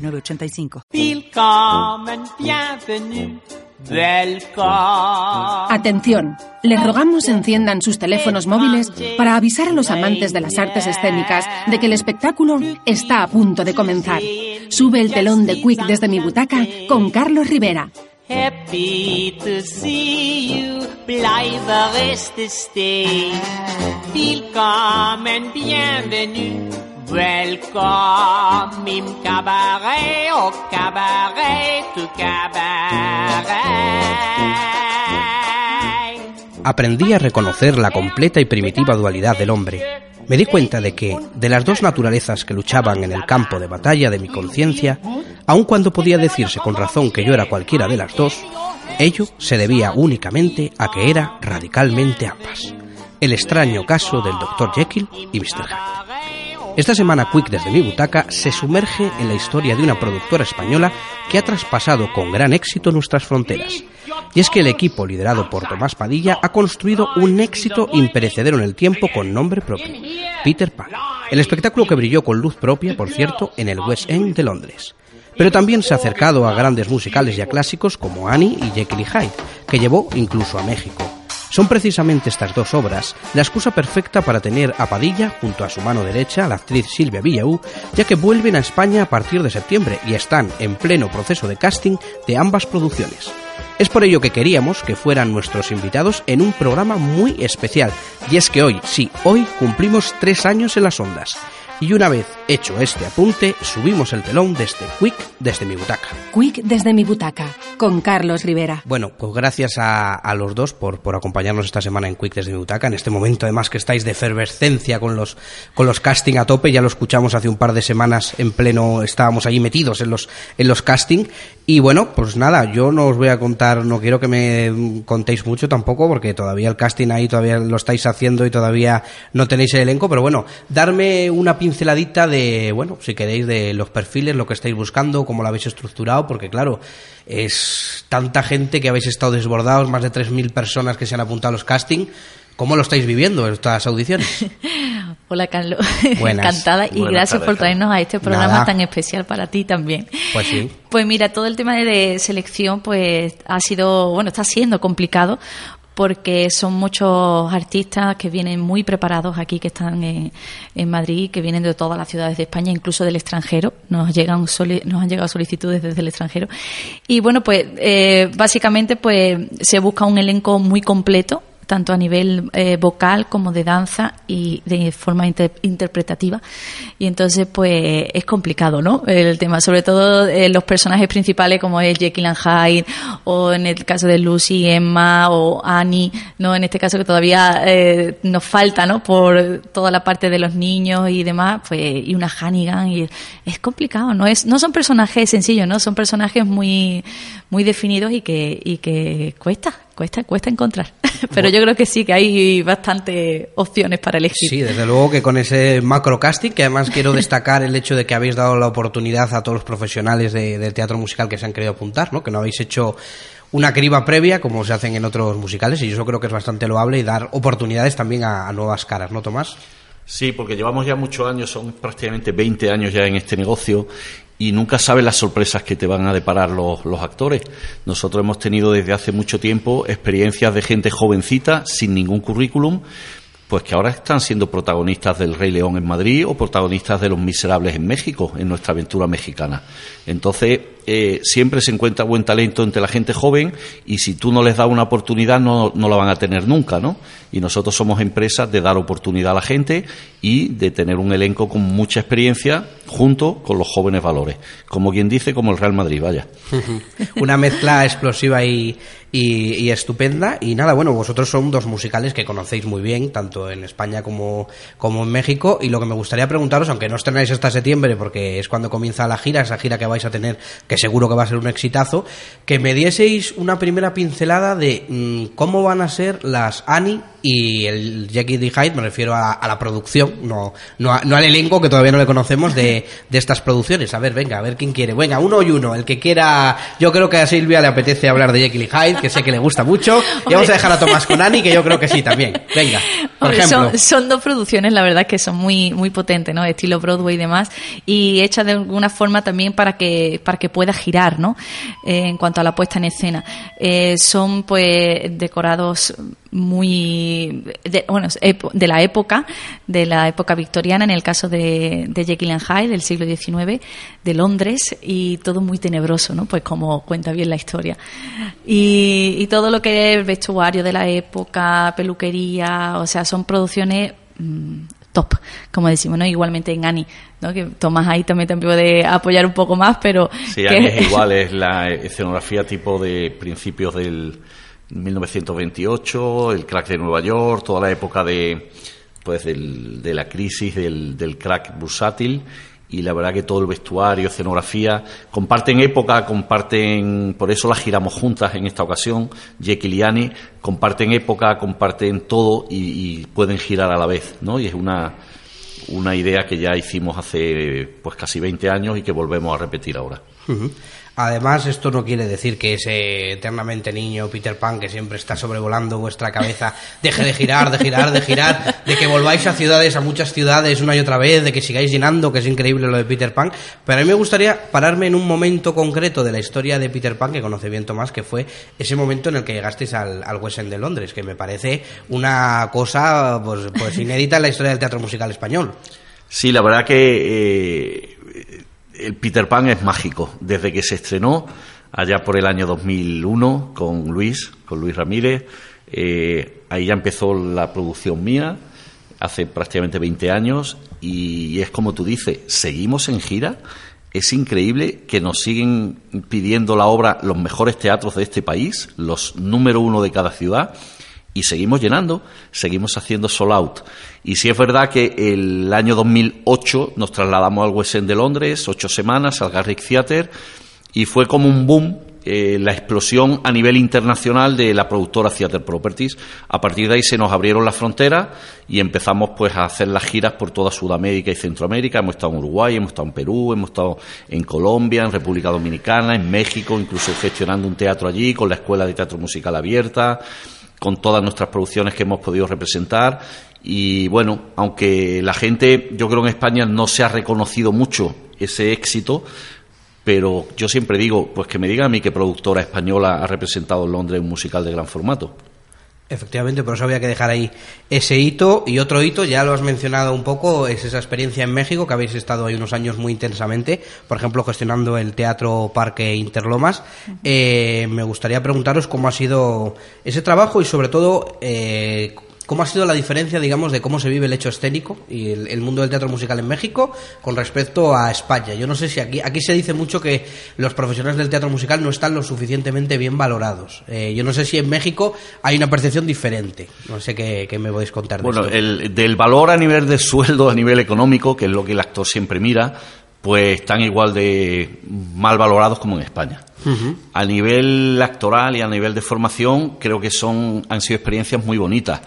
906985. Atención, les rogamos enciendan sus teléfonos móviles para avisar a los amantes de las artes escénicas de que el espectáculo está a punto de comenzar. Sube el telón de Quick desde mi butaca con Carlos Rivera. Happy to see you, Welcome cabaret, au cabaret, tu cabaret. Aprendí a reconocer la completa y primitiva dualidad del hombre. Me di cuenta de que, de las dos naturalezas que luchaban en el campo de batalla de mi conciencia, aun cuando podía decirse con razón que yo era cualquiera de las dos, ello se debía únicamente a que era radicalmente ambas. El extraño caso del Dr. Jekyll y Mr. Hyde. Esta semana Quick desde mi butaca se sumerge en la historia de una productora española que ha traspasado con gran éxito nuestras fronteras. Y es que el equipo liderado por Tomás Padilla ha construido un éxito imperecedero en el tiempo con nombre propio, Peter Pan. El espectáculo que brilló con luz propia, por cierto, en el West End de Londres. Pero también se ha acercado a grandes musicales ya clásicos como Annie y Jekyll y Hyde, que llevó incluso a México. Son precisamente estas dos obras la excusa perfecta para tener a Padilla junto a su mano derecha, la actriz Silvia Villaú, ya que vuelven a España a partir de septiembre y están en pleno proceso de casting de ambas producciones. Es por ello que queríamos que fueran nuestros invitados en un programa muy especial, y es que hoy, sí, hoy cumplimos tres años en las ondas. Y una vez hecho este apunte, subimos el telón desde Quick desde mi butaca. Quick desde mi butaca, con Carlos Rivera. Bueno, pues gracias a, los dos por, por, acompañarnos esta semana en Quick desde mi butaca. En este momento, además, que estáis de efervescencia con los, con los casting a tope, ya lo escuchamos hace un par de semanas en pleno, estábamos allí metidos en los, en los casting. Y bueno, pues nada, yo no os voy a contar, no quiero que me contéis mucho tampoco, porque todavía el casting ahí todavía lo estáis haciendo y todavía no tenéis el elenco, pero bueno, darme una pinceladita de, bueno, si queréis, de los perfiles, lo que estáis buscando, cómo lo habéis estructurado, porque claro, es tanta gente que habéis estado desbordados, más de 3.000 personas que se han apuntado a los casting. ¿Cómo lo estáis viviendo estas audiciones? Hola Carlos, encantada y gracias por traernos a este programa tan especial para ti también. Pues sí. Pues mira, todo el tema de selección pues ha sido, bueno, está siendo complicado porque son muchos artistas que vienen muy preparados aquí, que están en, Madrid, que vienen de todas las ciudades de España, incluso del extranjero. Nos llegan nos han llegado solicitudes desde el extranjero. Y bueno, pues eh, básicamente pues se busca un elenco muy completo tanto a nivel eh, vocal como de danza y de forma interpretativa. Y entonces, pues es complicado, ¿no? El tema, sobre todo eh, los personajes principales como es Jekyll and Hyde, o en el caso de Lucy, Emma o Annie, ¿no? En este caso que todavía eh, nos falta, ¿no? Por toda la parte de los niños y demás, pues, y una Hannigan, y es complicado, ¿no? Es, no son personajes sencillos, ¿no? Son personajes muy, muy definidos y que, y que cuesta, cuesta, cuesta encontrar. Pero yo creo que sí, que hay bastantes opciones para elegir. Sí, desde luego que con ese macro casting, que además quiero destacar el hecho de que habéis dado la oportunidad a todos los profesionales de, del teatro musical que se han querido apuntar, ¿no? Que no habéis hecho una criba previa como se hacen en otros musicales y yo creo que es bastante loable y dar oportunidades también a, a nuevas caras, ¿no, Tomás? Sí, porque llevamos ya muchos años, son prácticamente 20 años ya en este negocio y nunca sabes las sorpresas que te van a deparar los, actores. Nosotros hemos tenido desde hace mucho tiempo experiencias de gente jovencita sin ningún currículum, pues que ahora están siendo protagonistas del Rey León en Madrid o protagonistas de Los Miserables en México, en nuestra aventura mexicana. Entonces, eh, siempre se encuentra buen talento entre la gente joven y si tú no les das una oportunidad no, no la van a tener nunca, ¿no? Y nosotros somos empresas de dar oportunidad a la gente y de tener un elenco con mucha experiencia junto con los jóvenes valores. Como quien dice, como el Real Madrid, vaya. una mezcla explosiva y, y, estupenda. Y nada, bueno, vosotros son dos musicales que conocéis muy bien, tanto en España como, como en México. Y lo que me gustaría preguntaros, aunque no estrenáis hasta septiembre, porque es cuando comienza la gira, esa gira que vais a tener, que seguro que va a ser un exitazo, que me dieseis una primera pincelada de mm, cómo van a ser las Annie y el Jackie D. Hyde, me refiero a, la producción, no, no, al elenco que todavía no le conocemos de, de, estas producciones. A ver, venga, a ver quién quiere. Venga, uno y uno. El que quiera, yo creo que a Silvia le apetece hablar de Jackie Hyde, que sé que le gusta mucho. Y vamos a dejar a Tomás con Annie, que yo creo que sí también. Venga, por ejemplo. Son, dos producciones, la verdad, que son muy, muy potentes, ¿no? Estilo Broadway y demás. Y hechas de alguna forma también para que, para que pueda girar, ¿no? Eh, en cuanto a la puesta en escena. Eh, son, pues, decorados muy de, bueno de la época de la época victoriana en el caso de, Jekyll and Hyde del siglo XIX de Londres y todo muy tenebroso no pues como cuenta bien la historia y, y todo lo que es el vestuario de la época peluquería o sea son producciones mm, top, como decimos, ¿no? Igualmente en Ani, ¿no? Que Tomás ahí también te puede apoyar un poco más, pero... Sí, Ani es igual, es la escenografía tipo de principios del, 1928, el crack de Nueva York, toda la época de, pues de la crisis del, del crack bursátil y la verdad que todo el vestuario, escenografía, comparten época, comparten, por eso las giramos juntas en esta ocasión, Jekyll y comparten época, comparten todo y, pueden girar a la vez, ¿no? Y es una, una idea que ya hicimos hace pues casi 20 años y que volvemos a repetir ahora. Además, esto no quiere decir que ese eternamente niño Peter Pan que siempre está sobrevolando vuestra cabeza deje de girar, de girar, de girar, de que volváis a ciudades, a muchas ciudades una y otra vez, de que sigáis llenando, que es increíble lo de Peter Pan. Pero a mí me gustaría pararme en un momento concreto de la historia de Peter Pan que conoce bien Tomás, que fue ese momento en el que llegasteis al, al West End de Londres, que me parece una cosa pues, pues inédita en la historia del teatro musical español. Sí, la verdad que eh, el Peter Pan es mágico. Desde que se estrenó, allá por el año 2001, con Luis, con Luis Ramírez, eh, ahí ya empezó la producción mía, hace prácticamente 20 años, y es como tú dices, seguimos en gira. Es increíble que nos siguen pidiendo la obra los mejores teatros de este país, los número uno de cada ciudad, y seguimos llenando, seguimos haciendo sold out. Y sí es verdad que el año 2008 nos trasladamos al West End de Londres, ocho semanas, al Garrick Theatre, y fue como un boom eh, la explosión a nivel internacional de la productora Theatre Properties. A partir de ahí se nos abrieron las fronteras y empezamos pues a hacer las giras por toda Sudamérica y Centroamérica. Hemos estado en Uruguay, hemos estado en Perú, hemos estado en Colombia, en República Dominicana, en México, incluso gestionando un teatro allí con la Escuela de Teatro Musical Abierta con todas nuestras producciones que hemos podido representar. Y bueno, aunque la gente, yo creo en España no se ha reconocido mucho ese éxito, pero yo siempre digo, pues que me diga a mí qué productora española ha representado en Londres un musical de gran formato. Efectivamente, por eso había que dejar ahí ese hito. Y otro hito, ya lo has mencionado un poco, es esa experiencia en México, que habéis estado ahí unos años muy intensamente, por ejemplo, gestionando el Teatro Parque Interlomas. Eh, me gustaría preguntaros cómo ha sido ese trabajo y sobre todo eh, ¿Cómo ha sido la diferencia, digamos, de cómo se vive el hecho escénico y el, mundo del teatro musical en México con respecto a España? Yo no sé si aquí, aquí se dice mucho que los profesionales del teatro musical no están lo suficientemente bien valorados. Eh, yo no sé si en México hay una percepción diferente. No sé qué, me podéis contar. bueno, El, del valor a nivel de sueldo, a nivel económico, que es lo que el actor siempre mira, pues están igual de mal valorados como en España. A nivel actoral y a nivel de formación, creo que son han sido experiencias muy bonitas.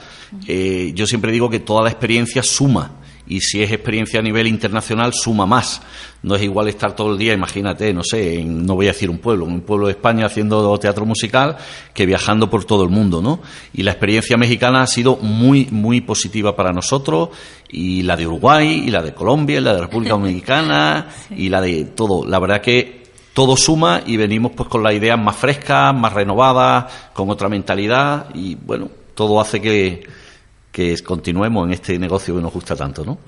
Eh, yo siempre digo que toda la experiencia suma y si es experiencia a nivel internacional suma más. No es igual estar todo el día, imagínate, no sé, no voy a decir un pueblo, en un pueblo de España haciendo teatro musical que viajando por todo el mundo, ¿no? Y la experiencia mexicana ha sido muy, muy positiva para nosotros y la de Uruguay y la de Colombia y la de República Dominicana y la de todo. La verdad que todo suma y venimos pues con las ideas más frescas, más renovadas, con otra mentalidad y bueno, todo hace que que continuemos en este negocio que nos gusta tanto, ¿no?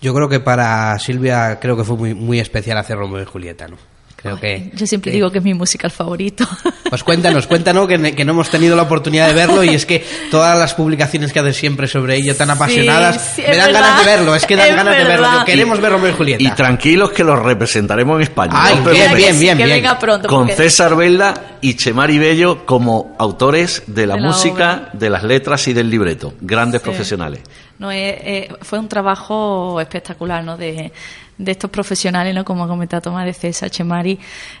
Yo creo que para Silvia creo que fue muy, muy especial hacer Romeo y Julieta, ¿no? Creo que, Yo siempre digo que es mi musical favorito. Pues cuéntanos, cuéntanos que, que, no hemos tenido la oportunidad de verlo y es que todas las publicaciones que haces siempre sobre ello tan apasionadas sí, me dan verdad, ganas de verlo, es que dan es ganas de verlo. Queremos ver Romeo y Julieta. Y tranquilos que los representaremos en España. Ay, no os bien, bien, bien, que bien. venga pronto. Con porque- César Velda y Chemari Bello como autores de la, De la música, obra. de las letras y del libreto. Grandes Sí. profesionales. No, eh, eh, fue un trabajo espectacular, ¿no? De, estos profesionales, ¿no? Como ha comentado Tomás de César, Chemari,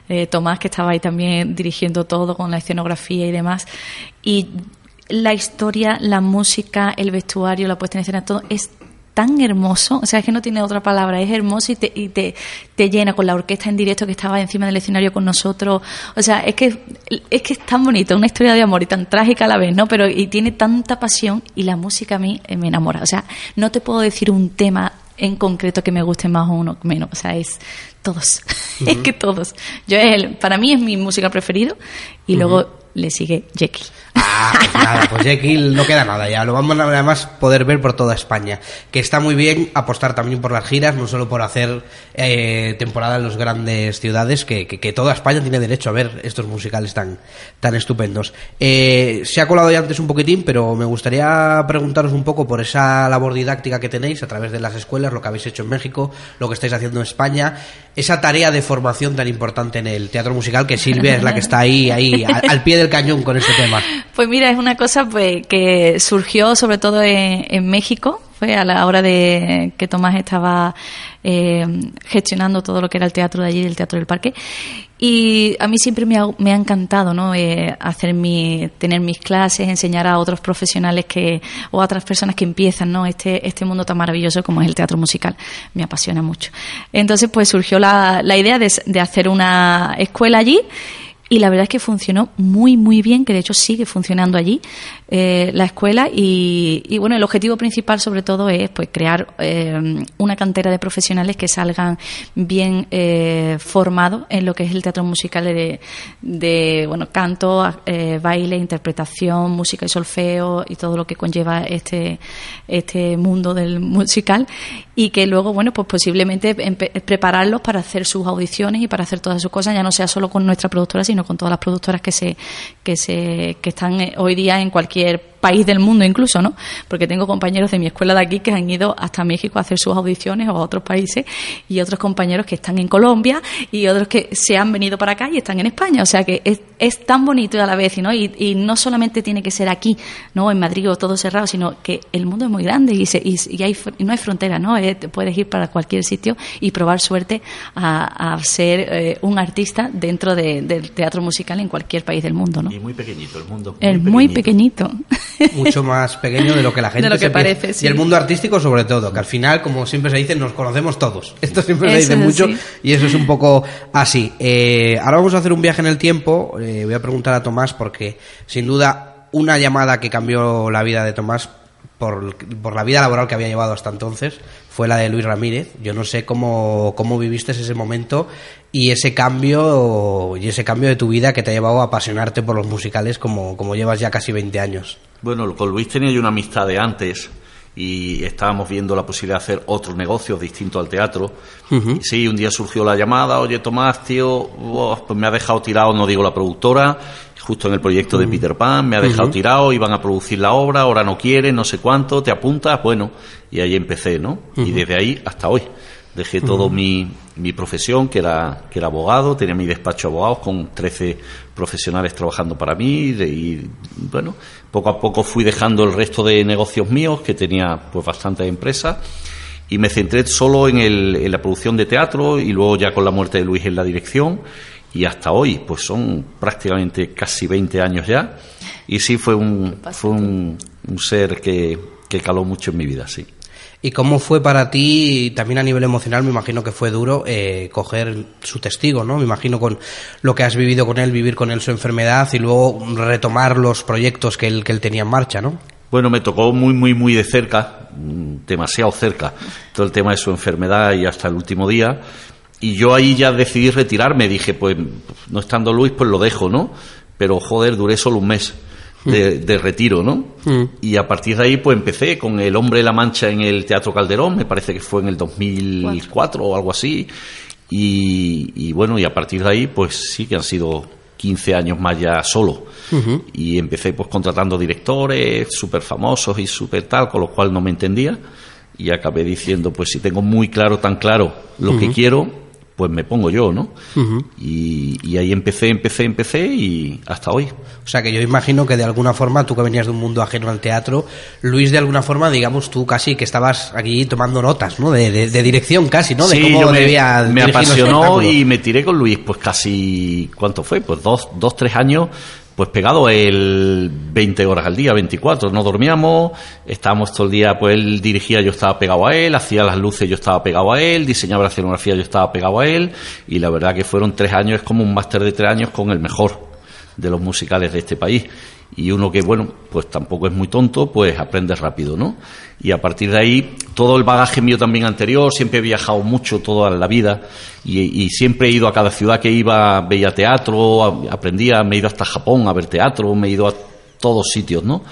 eh, Tomás, que estaba ahí también dirigiendo todo con la escenografía y demás. Y la historia, la música, el vestuario, la puesta en escena, todo es tan hermoso, o sea, es que no tiene otra palabra, es hermoso y te, y te, te llena con la orquesta en directo que estaba encima del escenario con nosotros, o sea, es que es que es tan bonito, una historia de amor y tan trágica a la vez, ¿no? Pero y tiene tanta pasión y la música a mí eh, me enamora, o sea, no te puedo decir un tema en concreto que me guste más o uno menos, o sea, es todos, es que todos. Yo es el, para mí es mi música preferido y luego le sigue Jekyll. Ah, pues nada, pues Jekyll no queda nada ya. Lo vamos a además poder ver por toda España. Que está muy bien apostar también por las giras, no solo por hacer eh, temporada en las grandes ciudades, que, que- que toda España tiene derecho a ver estos musicales tan, tan estupendos. Eh, se ha colado ya antes un poquitín, pero me gustaría preguntaros un poco por esa labor didáctica que tenéis a través de las escuelas, lo que habéis hecho en México, lo que estáis haciendo en España, esa tarea de formación tan importante en el teatro musical, que Silvia es la que está ahí, ahí, al, al pie del cañón con este tema. Pues mira, es una cosa pues, que surgió sobre todo en, México, fue a la hora de que Tomás estaba eh, gestionando todo lo que era el teatro de allí, el teatro del parque. Y a mí siempre me ha, me ha encantado, ¿no? Eh, hacer mi, tener mis clases, enseñar a otros profesionales que, o a otras personas que empiezan, ¿no? Este, este mundo tan maravilloso como es el teatro musical. Me apasiona mucho. Entonces, pues surgió la, la idea de, de hacer una escuela allí y la verdad es que funcionó muy, muy bien, que de hecho sigue funcionando allí eh, la escuela. Y, y, bueno, el objetivo principal sobre todo es pues crear eh, una cantera de profesionales que salgan bien eh, formados en lo que es el teatro musical de, de bueno, canto, eh, baile, interpretación, música y solfeo y todo lo que conlleva este, este mundo del musical. Y que luego, bueno, pues posiblemente prepararlos para hacer sus audiciones y para hacer todas sus cosas, ya no sea solo con nuestra productora, sino con todas las productoras que se que se que están eh, hoy día en cualquier país del mundo incluso, ¿no? Porque tengo compañeros de mi escuela de aquí que han ido hasta México a hacer sus audiciones o a otros países y otros compañeros que están en Colombia y otros que se han venido para acá y están en España, o sea que es, es tan bonito a la vez, ¿no? Y, y no solamente tiene que ser aquí, ¿no? En Madrid o todo cerrado, sino que el mundo es muy grande y, se, y, y hay, y no hay frontera, ¿no? Eh, puedes ir para cualquier sitio y probar suerte a, a ser eh, un artista dentro de- del teatro musical en cualquier país del mundo, ¿no? Y muy pequeñito el mundo. Es muy pequeñito. Mucho más pequeño de lo que la gente De lo que se piensa. parece, sí. Y el mundo artístico sobre todo, que al final, como siempre se dice, nos conocemos todos. Esto siempre se dice mucho así. y eso es un poco así. Eh, ahora vamos a hacer un viaje en el tiempo. Eh, voy a preguntar a Tomás porque, sin duda, una llamada que cambió la vida de Tomás por, por la vida laboral que había llevado hasta entonces fue la de Luis Ramírez. Yo no sé cómo, cómo viviste ese momento y ese cambio y ese cambio de tu vida que te ha llevado a apasionarte por los musicales como, como llevas ya casi 20 años. Bueno, con Luis tenía yo una amistad de antes y estábamos viendo la posibilidad de hacer otros negocios distintos al teatro. Sí, un día surgió la llamada, oye Tomás, tío, oh, pues me ha dejado tirado, no digo la productora, justo en el proyecto de Peter Pan, me ha dejado tirado, iban a producir la obra, ahora no quieren, no sé cuánto, te apuntas, bueno, y ahí empecé, ¿no? Y desde ahí hasta hoy. Dejé todo mi, mi profesión, que era, que era abogado, tenía mi despacho de abogados con 13 profesionales trabajando para mí de- y, bueno, poco a poco fui dejando el resto de negocios míos, que tenía pues bastantes empresas, y me centré solo en, el, en la producción de teatro y luego ya con la muerte de Luis en la dirección y hasta hoy, pues son prácticamente casi 20 años ya, y sí fue un, fue un, un ser que, que caló mucho en mi vida, sí. ¿Y cómo fue para ti, también a nivel emocional, me imagino que fue duro, eh, coger su testigo, ¿no? Me imagino con lo que has vivido con él, vivir con él su enfermedad y luego retomar los proyectos que él, que él tenía en marcha, ¿no? Bueno, me tocó muy, muy, muy de cerca, mm, demasiado cerca, todo el tema de su enfermedad y hasta el último día. Y yo ahí ya decidí retirarme, dije, pues no estando Luis, pues lo dejo, ¿no? Pero joder, duré solo un mes de, de retiro, ¿no? Mm. Y a partir de ahí, pues empecé con El Hombre de la Mancha en el Teatro Calderón, me parece que fue en el 2004 o algo así. Y, bueno, y a partir de ahí, pues sí que han sido 15 años más ya solo. Y empecé pues contratando directores súper famosos y súper tal, con lo cual no me entendía. Y acabé diciendo, pues si tengo muy claro, tan claro lo que quiero, pues me pongo yo, ¿no? y, ahí empecé, empecé, empecé y hasta hoy. O sea que yo imagino que de alguna forma, tú que venías de un mundo ajeno al teatro, Luis, de alguna forma, digamos, tú casi que estabas aquí tomando notas, ¿no? De, dirección casi, ¿no? De cómo debía me, me apasionó y me tiré con Luis, pues casi, ¿cuánto fue? Pues dos, dos tres años pues pegado el 20 horas al día, 24, no dormíamos, estábamos todo el día, pues él dirigía, yo estaba pegado a él, hacía las luces, yo estaba pegado a él, diseñaba la escenografía, yo estaba pegado a él, y la verdad que fueron tres años, es como un máster de tres años con el mejor de los musicales de este país y uno que, bueno, pues tampoco es muy tonto, pues aprende rápido, ¿no? Y a partir de ahí, todo el bagaje mío también anterior, siempre he viajado mucho toda la vida y, siempre he ido a cada ciudad que iba, veía teatro, aprendía, me he ido hasta Japón a ver teatro, me he ido a todos sitios, ¿no?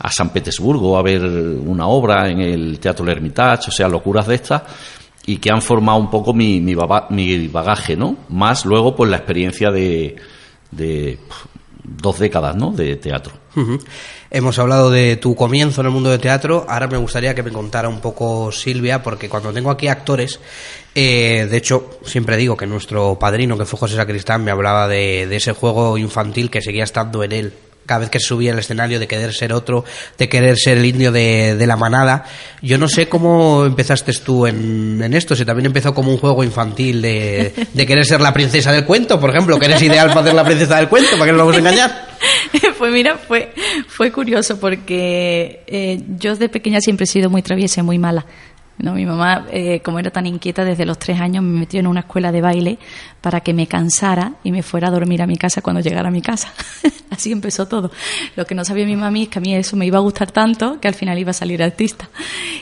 A San Petersburgo a ver una obra en el Teatro Hermitage, o sea, locuras de estas y que han formado un poco mi, mi, bagaje, ¿no? Más luego, pues la experiencia de, de dos décadas ¿no? de teatro. Hemos hablado de tu comienzo en el mundo del teatro. Ahora me gustaría que me contara un poco Silvia, porque cuando tengo aquí actores, eh, de hecho, siempre digo que nuestro padrino, que fue José Sacristán, me hablaba de, de ese juego infantil que seguía estando en él cada vez que subía al escenario de querer ser otro, de querer ser el indio de, la manada. Yo no sé cómo empezaste tú en, esto, si también empezó como un juego infantil de, querer ser la princesa del cuento, por ejemplo, que eres ideal para ser la princesa del cuento, para que no nos vamos a engañar. Pues mira, fue, fue curioso porque eh, yo de pequeña siempre he sido muy traviesa y muy mala. ¿No? Mi mamá, eh, como era tan inquieta desde los tres años, me metió en una escuela de baile para que me cansara y me fuera a dormir a mi casa cuando llegara a mi casa. Así empezó todo. Lo que no sabía mi mamá es que a mí eso me iba a gustar tanto que al final iba a salir artista.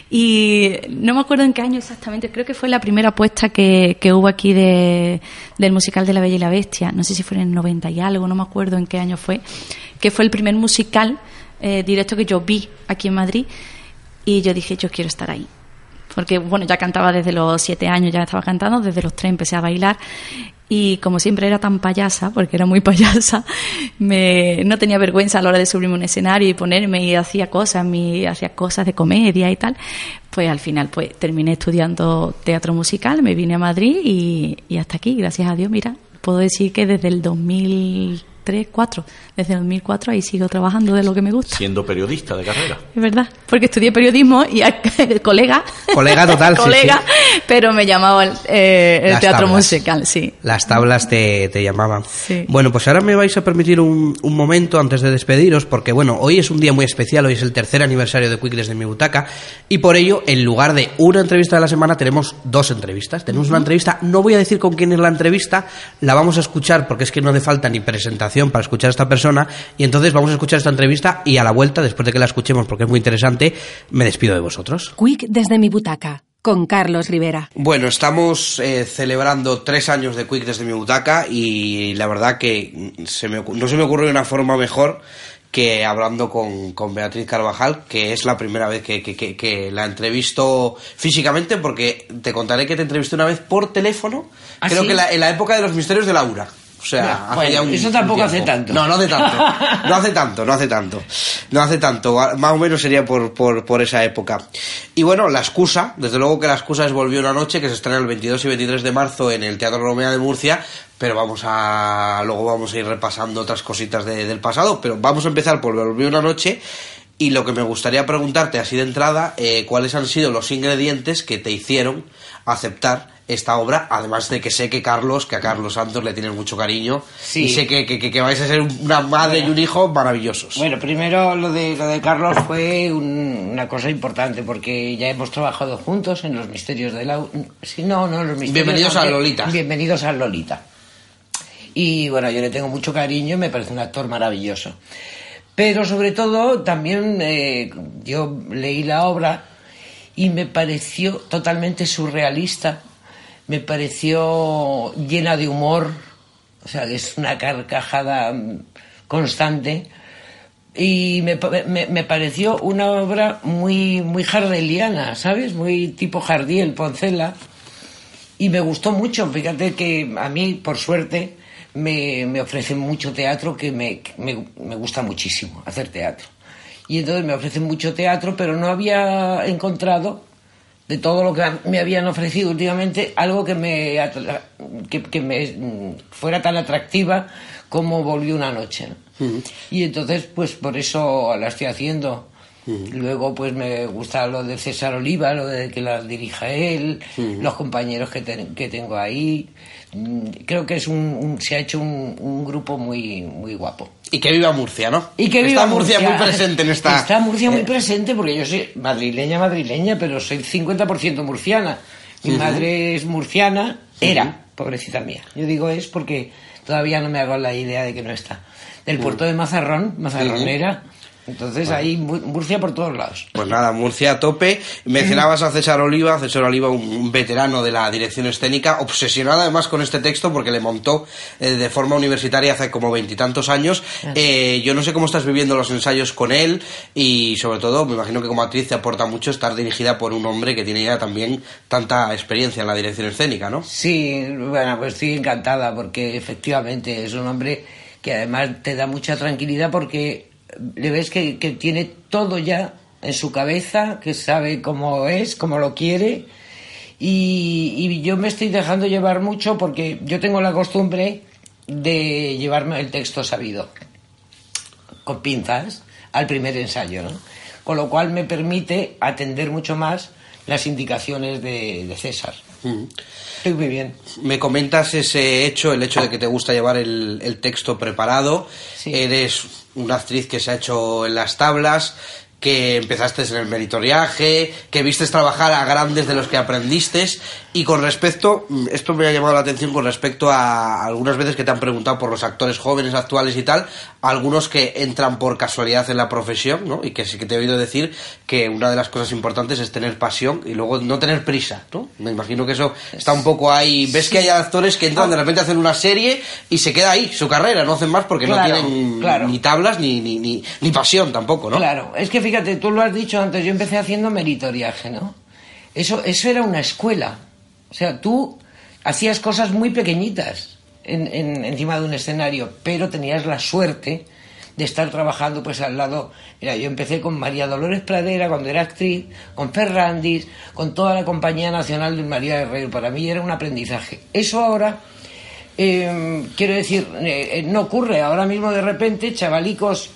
Y no me acuerdo en qué año exactamente, creo que fue la primera apuesta que, que hubo aquí de, del musical de La Bella y la Bestia. No sé si fue en el 90 y algo, no me acuerdo en qué año fue, que fue el primer musical eh, directo que yo vi aquí en Madrid. Y yo dije, yo quiero estar ahí porque bueno, ya cantaba desde los siete años, ya estaba cantando, desde los tres empecé a bailar. Y como siempre era tan payasa, porque era muy payasa, me, no tenía vergüenza a la hora de subirme un escenario y ponerme y hacía cosas, me, hacía cosas de comedia y tal, pues al final pues terminé estudiando teatro musical, me vine a Madrid y, y hasta aquí, gracias a Dios, mira, puedo decir que desde el 2000 tres, cuatro. Desde 2004 ahí sigo trabajando de lo que me gusta. Siendo periodista de carrera. Es verdad, porque estudié periodismo y colega. Colega total, colega, pero me llamaba el, eh, teatro musical, sí. Las tablas te, te llamaban. Bueno, pues ahora me vais a permitir un, un, momento antes de despediros, porque bueno, hoy es un día muy especial, hoy es el tercer aniversario de Quick desde mi butaca, y por ello, en lugar de una entrevista de la semana, tenemos dos entrevistas. Tenemos una entrevista, no voy a decir con quién es la entrevista, la vamos a escuchar porque es que no hace falta ni presentación para escuchar a esta persona y entonces vamos a escuchar esta entrevista y a la vuelta, después de que la escuchemos porque es muy interesante, me despido de vosotros. Quick desde mi butaca con Carlos Rivera. Bueno, estamos eh, celebrando tres años de Quick desde mi butaca y la verdad que se me, no se me ocurre una forma mejor que hablando con, con, Beatriz Carvajal, que es la primera vez que, que, que, la entrevisto físicamente, porque te contaré que te entrevisté una vez por teléfono, ¿Ah, creo que en la época de los misterios de Laura. O sea, hace ya un, eso tampoco hace tanto. No, no hace tanto. No hace tanto, no hace tanto. No hace tanto. Más o menos sería por, por, por esa época. Y bueno, la excusa, desde luego que la excusa es Volvió una noche, que se estrena el 22 y 23 de marzo en el Teatro Romea de Murcia, pero vamos a luego vamos a ir repasando otras cositas del pasado, pero vamos a empezar por Volvió una noche y lo que me gustaría preguntarte así de entrada, eh, ¿cuáles han sido los ingredientes que te hicieron aceptar esta obra, además de que sé que Carlos, que a Carlos Santos le tienes mucho cariño, y sé que, que, vais a ser una madre y un hijo maravillosos. Bueno, primero lo de, lo de Carlos fue una cosa importante, porque ya hemos trabajado juntos en los misterios de la... Sí, no, no, los misterios... Bienvenidos a Lolita. Bienvenidos a Lolita. Y bueno, yo le tengo mucho cariño, me parece un actor maravilloso. Pero sobre todo, también eh, yo leí la obra y me pareció totalmente surrealista me pareció llena de humor, o sea, es una carcajada constante. Y me, me, pareció una obra muy, muy jardeliana, ¿sabes? Muy tipo Jardiel, Poncela. y me gustó mucho. Fíjate que a mí, por suerte, me, me ofrecen mucho teatro que me, me, me gusta muchísimo hacer teatro. Y entonces me ofrecen mucho teatro, pero no había encontrado de todo lo que me habían ofrecido últimamente algo que me, atra- que, que me mm, fuera tan atractiva como volvió una noche. ¿no? Y entonces, pues por eso la estoy haciendo. Luego, pues me gusta lo de César Oliva, lo de que la dirija él, los compañeros que, que tengo ahí. Mm, Creo que es un, un- se ha hecho un, un grupo muy, muy guapo. Y que viva Murcia, ¿no? Y que Está viva Murcia, muy presente en esta... Está Murcia muy eh, presente porque yo soy madrileña, madrileña, pero soy 50% murciana. Mi madre es murciana, era, pobrecita mía. Yo digo es porque todavía no me hago la idea de que no está. Del puerto de Mazarrón, Mazarronera. Entonces ahí Mu- Murcia por todos lados. Pues nada, Murcia a tope. Mencionabas a César Oliva, César Oliva, un, un veterano de la dirección escénica, obsesionado además con este texto porque le montó eh, de forma universitaria hace como veintitantos años. Eh, yo no sé cómo estás viviendo los ensayos con él y sobre todo me imagino que como actriz te aporta mucho estar dirigida por un hombre que tiene ya también tanta experiencia en la dirección escénica, ¿no? Sí, bueno, pues estoy encantada porque efectivamente es un hombre que además te da mucha tranquilidad porque le ves que, que tiene todo ya en su cabeza, que sabe cómo es, cómo lo quiere. Y, y yo me estoy dejando llevar mucho porque yo tengo la costumbre de llevarme el texto sabido con pinzas al primer ensayo, ¿no? Con lo cual me permite atender mucho más las indicaciones de, de César. Estoy muy bien. Me comentas ese hecho, el hecho de que te gusta llevar el, el texto preparado. Sí. Eres una actriz que se ha hecho en las tablas, que empezaste en el meritoriaje, que vistes trabajar a grandes de los que aprendiste. Y con respecto, esto me ha llamado la atención con respecto a algunas veces que te han preguntado por los actores jóvenes actuales y tal, algunos que entran por casualidad en la profesión, ¿no? Y que sí que te he oído decir que una de las cosas importantes es tener pasión y luego no tener prisa, ¿no? Me imagino que eso está un poco ahí. Ves que hay actores que entran de repente a hacer una serie y se queda ahí su carrera, no hacen más porque Claro, no tienen claro. ni tablas ni, ni, ni, ni pasión tampoco, ¿no? Claro, es que fíjate, tú lo has dicho antes, yo empecé haciendo meritoriaje, ¿no? Eso, eso era una escuela. O sea, tú hacías cosas muy pequeñitas en, en- encima de un escenario, pero tenías la suerte de estar trabajando pues al lado. Mira, yo empecé con María Dolores Pradera cuando era actriz, con Ferrandis, con toda la compañía nacional del María Guerrero. Para mí era un aprendizaje. Eso ahora eh, quiero decir, eh, eh, no ocurre. Ahora mismo de repente, chavalicos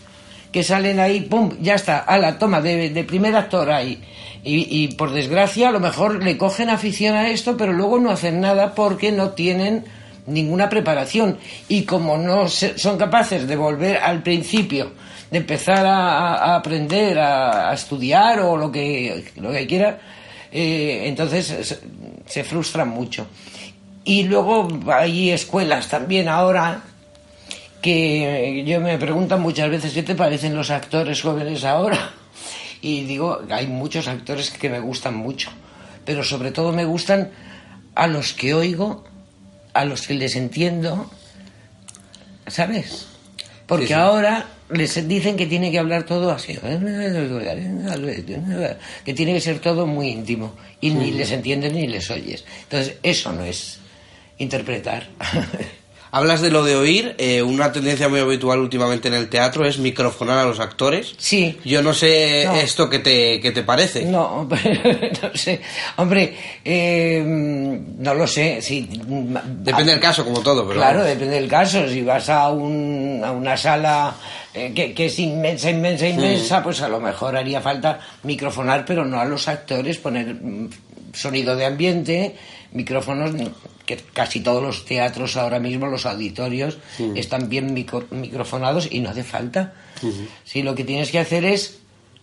que salen ahí, pum, ya está, a la toma de, de primer actor ahí. Y, por desgracia, a lo mejor le cogen afición a esto, pero luego no hacen nada porque no tienen ninguna preparación. Y como no se- son capaces de volver al principio, de empezar a, a- aprender, a, a estudiar o lo que, lo que quiera, eh, entonces se, se frustran mucho. Y luego hay escuelas también ahora que yo me preguntan muchas veces qué te parecen los actores jóvenes ahora. Y digo, hay muchos actores que me gustan mucho, pero sobre todo me gustan a los que oigo, a los que les entiendo, ¿sabes? Porque Sí, sí. ahora les dicen que tiene que hablar todo así, que tiene que ser todo muy íntimo y ni les entiendes ni les oyes. Entonces, eso no es interpretar. Hablas de lo de oír, eh, una tendencia muy habitual últimamente en el teatro es microfonar a los actores. Sí. Yo no sé No. esto que te, que te parece. No, no sé. Hombre, eh, no lo sé. Si, Depende del caso, como todo, pero... Claro, depende del caso. Si vas a, un, a una sala eh, que, que es inmensa, inmensa, inmensa, pues a lo mejor haría falta microfonar, pero no a los actores, poner mm, sonido de ambiente, micrófonos, que casi todos los teatros ahora mismo, los auditorios, están bien micro- microfonados y no hace falta. Si lo que tienes que hacer es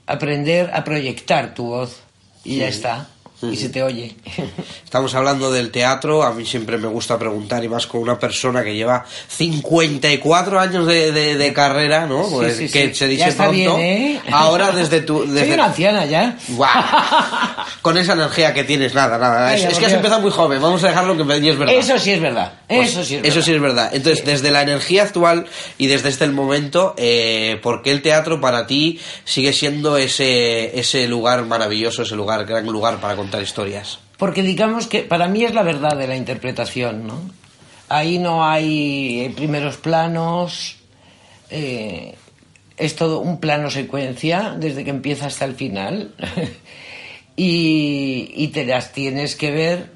aprender a proyectar tu voz y ya está. Y se te oye. Estamos hablando del teatro, a mí siempre me gusta preguntar, y más con una persona que lleva 54 años de, de- de carrera, ¿no? Pues sí, que sí. se dice Ya está pronto. bien, ¿eh? Ahora desde tu... Soy Desde... una anciana ya. Guau. Con esa energía que tienes, nada, nada. Es, Vaya, es por que has empezado muy joven, vamos a dejarlo que me es verdad. Eso sí es verdad. Pues eso sí es verdad. Eso sí es verdad. Entonces, desde la energía actual y desde este momento, eh, ¿por qué el teatro para ti sigue siendo ese, ese lugar maravilloso, ese lugar, gran lugar para contar historias? Porque digamos que para mí es la verdad de la interpretación, ¿no? Ahí no hay primeros planos, eh, es todo un plano secuencia desde que empieza hasta el final y, te las tienes que ver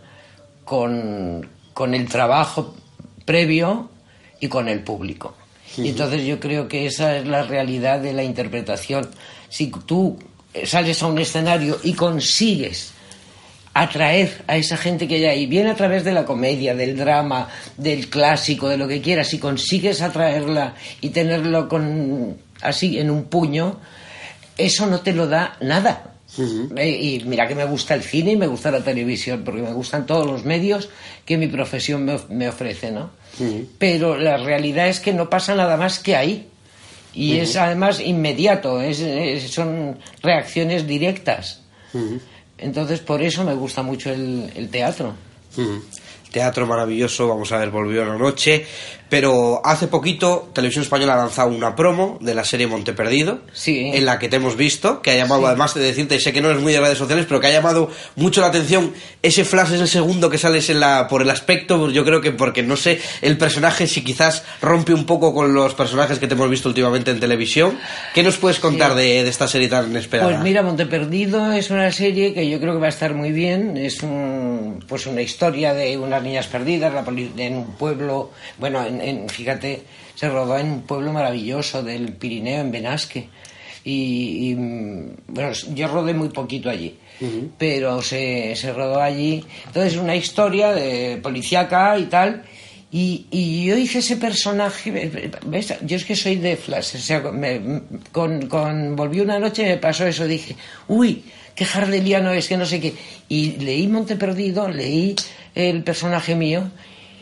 con, con el trabajo previo y con el público. Y entonces yo creo que esa es la realidad de la interpretación. Si tú sales a un escenario y consigues atraer a esa gente que hay ahí, bien a través de la comedia, del drama, del clásico, de lo que quieras, si consigues atraerla y tenerlo con así en un puño, eso no te lo da nada. Eh, y mira que me gusta el cine y me gusta la televisión, porque me gustan todos los medios que mi profesión me, ofrece, ¿no? Pero la realidad es que no pasa nada más que ahí. Y es además inmediato, es, son reacciones directas. Entonces, por eso me gusta mucho el, teatro. Teatro maravilloso, vamos a ver, volvió la noche. Pero hace poquito Televisión Española ha lanzado una promo de la serie Monte Perdido, en la que te hemos visto, que ha llamado, además de decirte, sé que no eres muy de redes sociales, pero que ha llamado mucho la atención. Ese flash es el segundo que sales en la, por el aspecto, yo creo que porque no sé el personaje si quizás rompe un poco con los personajes que te hemos visto últimamente en televisión. ¿Qué nos puedes contar de, esta serie tan inesperada? Pues mira, Monte Perdido es una serie que yo creo que va a estar muy bien. Es un, pues una historia de niñas perdidas en un pueblo, bueno, en, fíjate, se rodó en un pueblo maravilloso del Pirineo, en Benasque. Y, bueno, yo rodé muy poquito allí, pero se, se, rodó allí. Entonces, una historia de policíaca y tal. Y, yo hice ese personaje, ¿ves? Yo es que soy de Flash, o sea, con, con Volví una noche me pasó eso, dije, uy, qué jardeliano es, que no sé qué. Y leí Monte Perdido, leí el personaje mío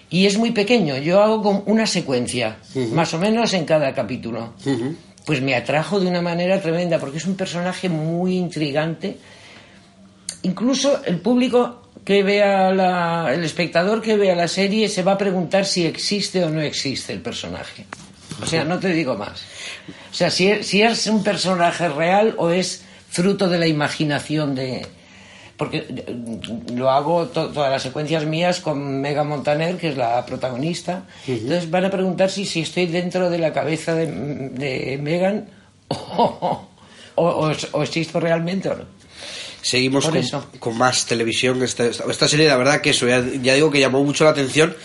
y es muy pequeño. Yo hago una secuencia, más o menos en cada capítulo. Pues me atrajo de una manera tremenda, porque es un personaje muy intrigante. Incluso el público que vea la, el espectador que vea la serie se va a preguntar si existe o no existe el personaje. O sea, no te digo más. O sea, si, si es un personaje real o es fruto de la imaginación de, porque lo hago todas las secuencias mías con Mega Montaner, que es la protagonista. Entonces van a preguntar si, si estoy dentro de la cabeza de, de Megan o, o, existo realmente o no. Seguimos con, con, más televisión. Esta, esta, serie, la verdad que eso, ya, digo que llamó mucho la atención.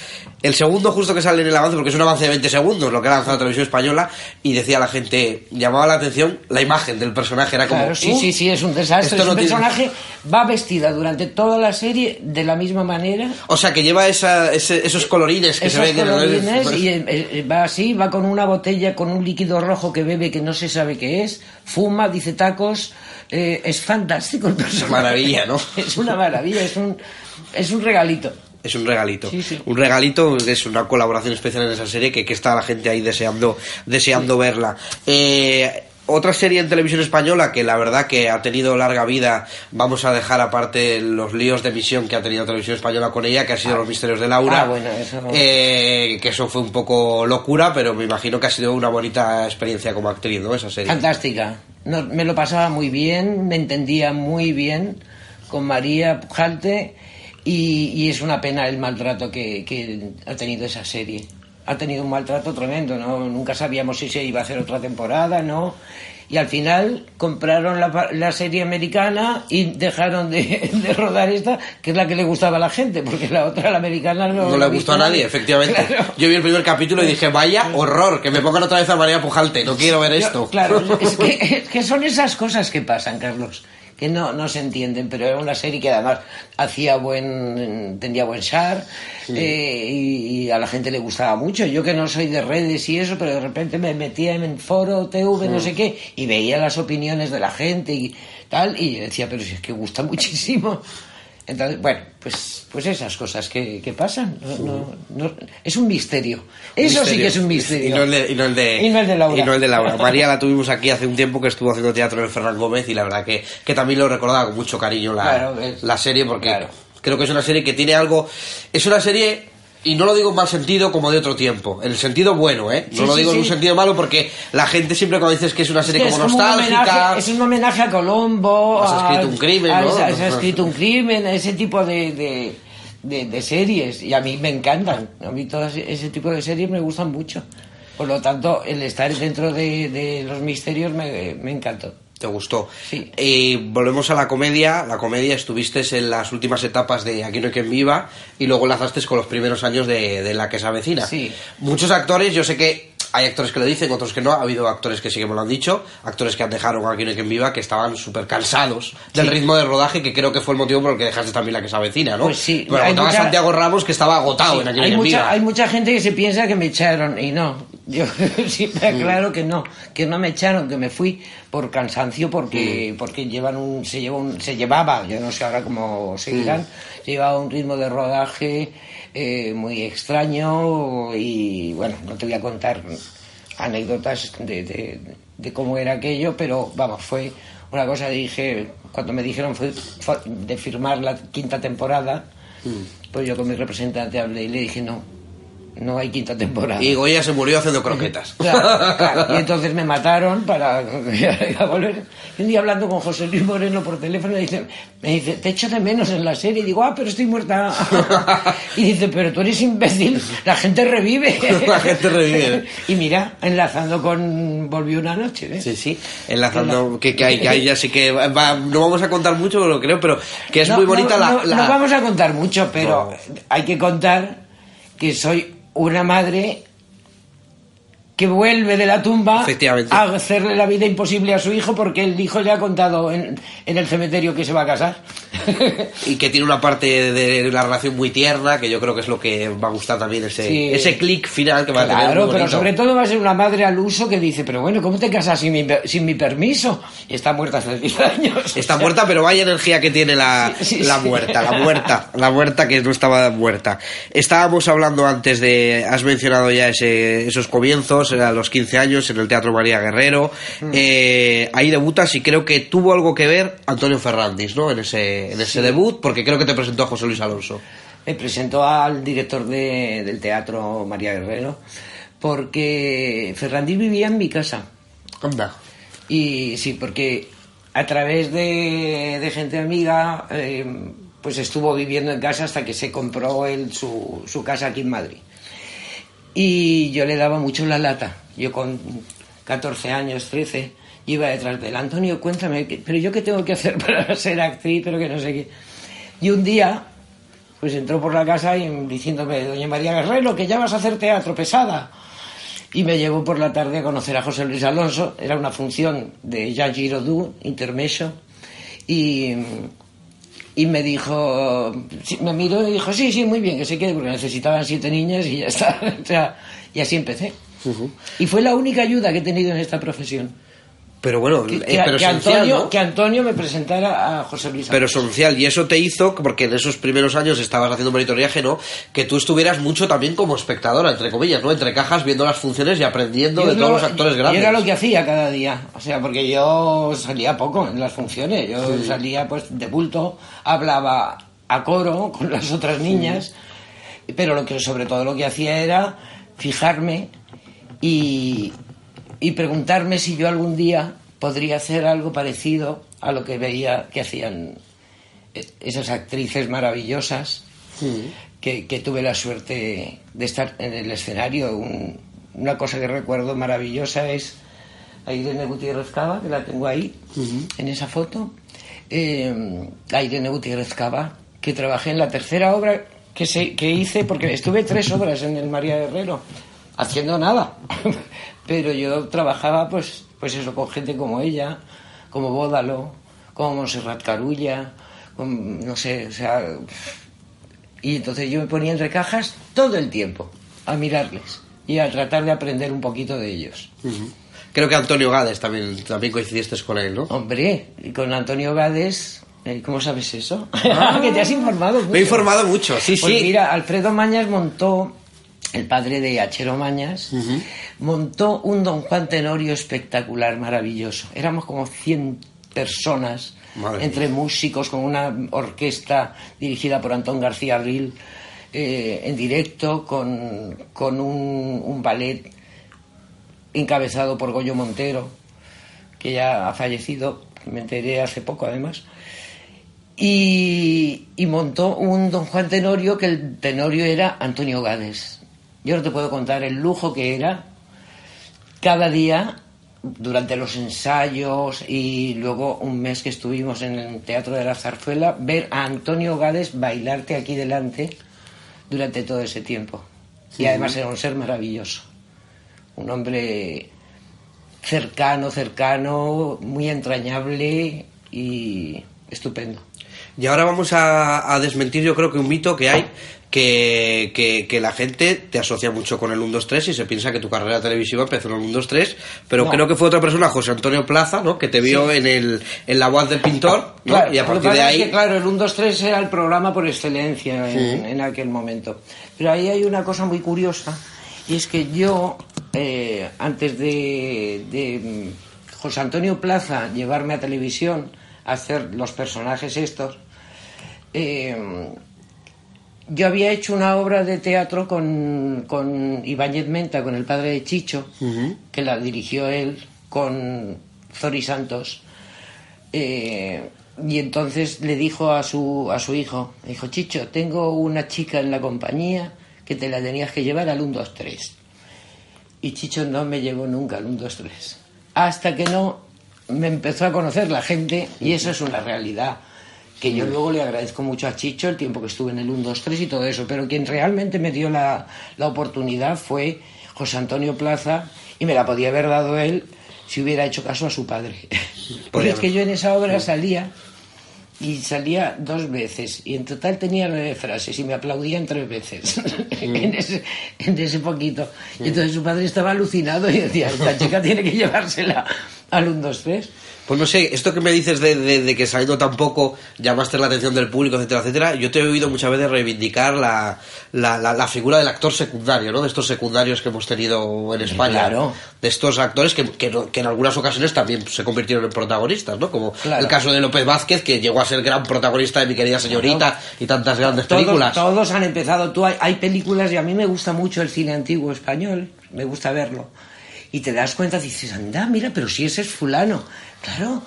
El segundo justo que sale en el avance, porque es un avance de 20 segundos, lo que ha lanzado la televisión española, y decía la gente, llamaba la atención la imagen del personaje, era como... sí, sí, sí, es un desastre. el personaje va vestida durante toda la serie de la misma manera. O sea, que lleva esa, esos colorines que se ven colorines y eh, eh, va así, va con una botella con un líquido rojo que bebe que no se sabe qué es, fuma, dice tacos, eh, es fantástico el personaje. Maravilla, ¿no? es una maravilla, es un, es un regalito. Es un regalito. Un regalito, es una colaboración especial en esa serie que, que está la gente ahí deseando, deseando verla. Eh, otra serie en televisión española que la verdad que ha tenido larga vida, vamos a dejar aparte los líos de emisión que ha tenido televisión española con ella, que ha sido ah. Los Misterios de Laura. Ah, bueno, eso... Eh, que eso fue un poco locura, pero me imagino que ha sido una bonita experiencia como actriz, ¿no? Esa serie. Fantástica. me lo pasaba muy bien, me entendía muy bien con María Pujalte y, es una pena el maltrato que, ha tenido esa serie. Ha tenido un maltrato tremendo, ¿no? Nunca sabíamos si se iba a hacer otra temporada, ¿no? Y al final compraron la, serie americana y dejaron de, rodar esta, que es la que le gustaba a la gente, porque la otra, la americana, no, no le gustó a nadie, efectivamente. Yo vi el primer capítulo y dije, vaya horror, que me pongan otra vez a María Pujalte, no quiero ver esto. claro, es que son esas cosas que pasan, Carlos que no, no se entienden, pero era una serie que además hacía buen, tendría buen char eh, y, a la gente le gustaba mucho. Yo que no soy de redes y eso, pero de repente me metía en foro, TV, no sé qué, y veía las opiniones de la gente y tal, y decía, pero si es que gusta muchísimo. Entonces, bueno, pues, pues esas cosas que, que pasan. No, es un misterio. Eso sí que es un misterio. Y no el de, y no el de, y no el de Laura. Y no el de Laura. María la tuvimos aquí hace un tiempo que estuvo haciendo teatro en Fernán Gómez y la verdad que, que también lo recordaba con mucho cariño la, la serie porque creo que es una serie que tiene algo... Es una serie Y no lo digo en mal sentido como de otro tiempo, en el sentido bueno, ¿eh? No Sí, lo sí, digo en un sentido malo porque la gente siempre cuando dices que es una serie es como como un nostálgica... homenaje- es un homenaje a Colombo. Has a- escrito un crimen, a- ¿no? Se ha escrito un crimen, ese tipo de, de, de- de series. Y a mí me encantan. A mí todas ese tipo de series me gustan mucho. Por lo tanto, el estar dentro de, de los misterios me, me encantó. ¿Te gustó? Sí. Y volvemos a la comedia. La comedia estuviste en las últimas etapas de Aquí no hay quien viva y luego enlazaste con los primeros años de, de La que se avecina. Sí. Muchos actores, yo sé que hay actores que lo dicen, otros que no. Ha habido actores que sí que me lo han dicho. Actores que han dejado Aquí no hay quien viva que estaban súper cansados del Sí. ritmo de rodaje que creo que fue el motivo por el que dejaste también La que se avecina, ¿no? Pues sí. Pero Hay mucha- Santiago Ramos que estaba agotado en Aquí no hay hay, quien mucha, viva. hay mucha gente que se piensa que me echaron y no. Yo sí me aclaro que no, que no me echaron, que me fui por cansancio porque Mm. porque llevan un se lleva un, se llevaba, yo no sé ahora cómo seguirán, Mm. se llevaba un ritmo de rodaje eh, muy extraño y bueno, no te voy a contar anécdotas de, de, de cómo era aquello, pero vamos, fue una cosa dije, cuando me dijeron fue, fue de firmar la quinta temporada, Mm. pues yo con mi representante hablé y le dije no, no hay quinta temporada. Y Goya se murió haciendo croquetas. Claro, claro. Y entonces me mataron para a volver. Y un día hablando con José Luis Moreno por teléfono, me dice, me dice, te echo de menos en la serie. Y digo, ah, pero estoy muerta. Y dice, pero tú eres imbécil, la gente revive. La gente revive. Y mira, enlazando con Volvió una noche. ¿ves? Sí, sí, enlazando que, que hay, que hay ya sí que va- no vamos a contar mucho, pero creo, pero que es No, muy bonita no, la, no, la- no vamos a contar mucho, pero hay que contar que soy una madre que vuelve de la tumba a hacerle la vida imposible a su hijo porque el hijo le ha contado en, en el cementerio que se va a casar. y que tiene una parte de la relación muy tierna, que yo creo que es lo que va a gustar también ese, Sí. ese clic final que va a tener. Claro, pero sobre todo va a ser una madre al uso que dice, pero bueno, ¿cómo te casas sin mi, sin mi permiso? Y está muerta hace 10 años. Está muerta, pero vaya energía que tiene la, Sí, sí, la muerta, la muerta, la muerta que no estaba muerta. Estábamos hablando antes de, has mencionado ya ese, esos comienzos, a los 15 años en el Teatro María Guerrero. Mm. Eh, ahí debutas y creo que tuvo algo que ver Antonio Ferrandis, ¿no? En ese, en ese debut, porque creo que te presentó a José Luis Alonso. Me presentó al director de- del teatro María Guerrero porque Ferrandí vivía en mi casa. Anda. Y sí, porque a través de, de gente amiga, eh, pues estuvo viviendo en casa hasta que se compró él su, su casa aquí en Madrid. Y yo le daba mucho la lata. Yo con 14 años, 13, iba detrás de él. Antonio, cuéntame, ¿qué- pero yo qué tengo que hacer para ser actriz, pero que no sé qué. Y un día, pues entró por la casa y diciéndome, doña María Guerrero, que ya vas a hacer teatro pesada. Y me llevó por la tarde a conocer a José Luis Alonso. Era una función de Jean Giraudoux, intermeso. Y, y me dijo, me miró y dijo, sí, sí, muy bien, que se quede, porque necesitaban siete niñas y ya está. O sea, y así empecé. Y fue la única ayuda que he tenido en esta profesión. Pero bueno, Que, eh, pero que Antonio, ¿no? que Antonio me presentara a José Luis Pero esencial, y eso te hizo, porque en esos primeros años estabas haciendo monitoriaje, ¿no? Que tú estuvieras mucho también como espectadora, entre comillas, ¿no? Entre cajas, viendo las funciones y aprendiendo Yo de todos lo- los actores grandes. Y era lo que hacía cada día. O sea, porque yo salía poco en las funciones. Yo salía pues de bulto, hablaba a coro con las otras niñas, pero lo que sobre todo lo que hacía era fijarme y, y preguntarme si yo algún día podría hacer algo parecido a lo que veía que hacían eh, esas actrices maravillosas que, que tuve la suerte de estar en el escenario. Un- una cosa que recuerdo maravillosa es a Irene Gutiérrez Cava, que la tengo ahí, en esa foto. Eh, a Irene Gutiérrez Cava, que trabajé en la tercera obra que, se, que hice, porque estuve tres obras en el María Guerrero, haciendo nada. Pero yo trabajaba, pues, pues eso, con gente como ella, como Bódalo, como Monserrat Carulla, con, no sé, o sea, y entonces yo me ponía entre cajas todo el tiempo a mirarles y a tratar de aprender un poquito de ellos. Creo que Antonio Gades también, también coincidiste con él, ¿no? Hombre, y con Antonio Gades, eh, ¿cómo sabes eso? que te has informado. Me he mucho. informado mucho, sí, Pues sí. mira, Alfredo Mañas montó, el padre de Achero Mañas, montó un Don Juan Tenorio espectacular, maravilloso. Éramos como 100 personas, Madre entre músicos, con una orquesta dirigida por Antón García Ril. eh, en directo con, con un, un ballet encabezado por Goyo Montero, que ya ha fallecido, me enteré hace poco además, y, y montó un Don Juan Tenorio, que el Tenorio era Antonio Gades. Yo no te puedo contar el lujo que era cada día durante los ensayos y luego un mes que estuvimos en el Teatro de la Zarzuela, ver a Antonio Gades bailarte aquí delante durante todo ese tiempo. Y además era un ser maravilloso. Un hombre cercano, cercano, muy entrañable y estupendo. Y ahora vamos a, a desmentir, yo creo que un mito que hay, que, que, que la gente te asocia mucho con el 1, 2, 3 y se piensa que tu carrera televisiva empezó en el 1, 2, 3, pero No. creo que fue otra persona, José Antonio Plaza, ¿no? Que te vio en, el, en la voz del pintor, ¿no? Claro, y a partir de es ahí... que, claro, el 1, 2, 3 era el programa por excelencia en, en aquel momento. Pero ahí hay una cosa muy curiosa, y es que yo, eh, antes de, de mm, José Antonio Plaza llevarme a televisión a hacer los personajes estos, eh, yo había hecho una obra de teatro con, con Ibáñez Menta, con el padre de Chicho, que la dirigió él, con Zori Santos. Eh, y entonces le dijo a su, a su hijo, dijo, Chicho, tengo una chica en la compañía que te la tenías que llevar al 1, 2, 3. Y Chicho no me llevó nunca al 1, 2, 3. Hasta que no me empezó a conocer la gente, y eso es una realidad. Que yo luego le agradezco mucho a Chicho el tiempo que estuve en el 1, 2, 3 y todo eso. Pero quien realmente me dio la, la oportunidad fue José Antonio Plaza, y me la podía haber dado él si hubiera hecho caso a su padre. Porque es que yo en esa obra salía y salía dos veces y en total tenía nueve frases y me aplaudían tres veces en, ese, en ese poquito. Y entonces su padre estaba alucinado y decía, esta chica tiene que llevársela al 1, 2, 3. Pues no sé, esto que me dices de, de- de que saliendo tan poco llamaste la atención del público, etcétera, etcétera, yo te he oído muchas veces reivindicar la, la, la- la figura del actor secundario, ¿no? De estos secundarios que hemos tenido en España. claro. De estos actores que, que, en algunas ocasiones también se convirtieron en protagonistas, ¿no? Como Claro. el caso de López Vázquez, que llegó a ser gran protagonista de Mi querida señorita y tantas grandes Todos, películas. todos han empezado. Tú, hay, hay películas y a mí me gusta mucho el cine antiguo español, me gusta verlo. Y te das cuenta, dices, anda, mira, pero si ese es fulano. Claro,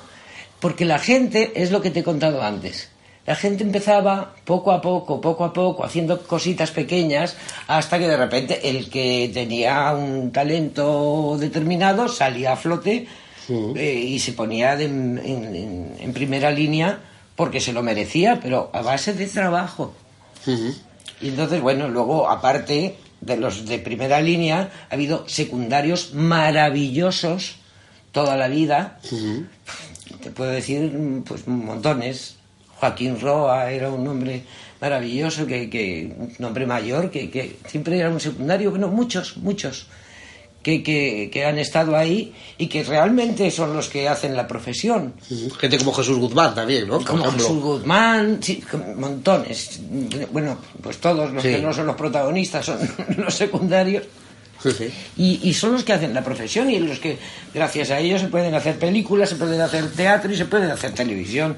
porque la gente, es lo que te he contado antes, la gente empezaba poco a poco, poco a poco, haciendo cositas pequeñas, hasta que de repente el que tenía un talento determinado salía a flote eh, y se ponía de- en, en- en primera línea porque se lo merecía, pero a base de trabajo. Y entonces, bueno, luego, aparte de los de primera línea, ha habido secundarios maravillosos toda la vida. Te puedo decir, pues, montones. Joaquín Roa era un hombre maravilloso, que, que un hombre mayor, que, que siempre era un secundario, bueno, muchos, muchos. Que, que, que han estado ahí y que realmente son los que hacen la profesión. Gente como Jesús Guzmán también, ¿no? Como. Jesús Guzmán, sí, montones. Bueno, pues todos los Sí. que no son los protagonistas son los secundarios. Sí. Y, y son los que hacen la profesión y los que, gracias a ellos, se pueden hacer películas, se pueden hacer teatro y se pueden hacer televisión.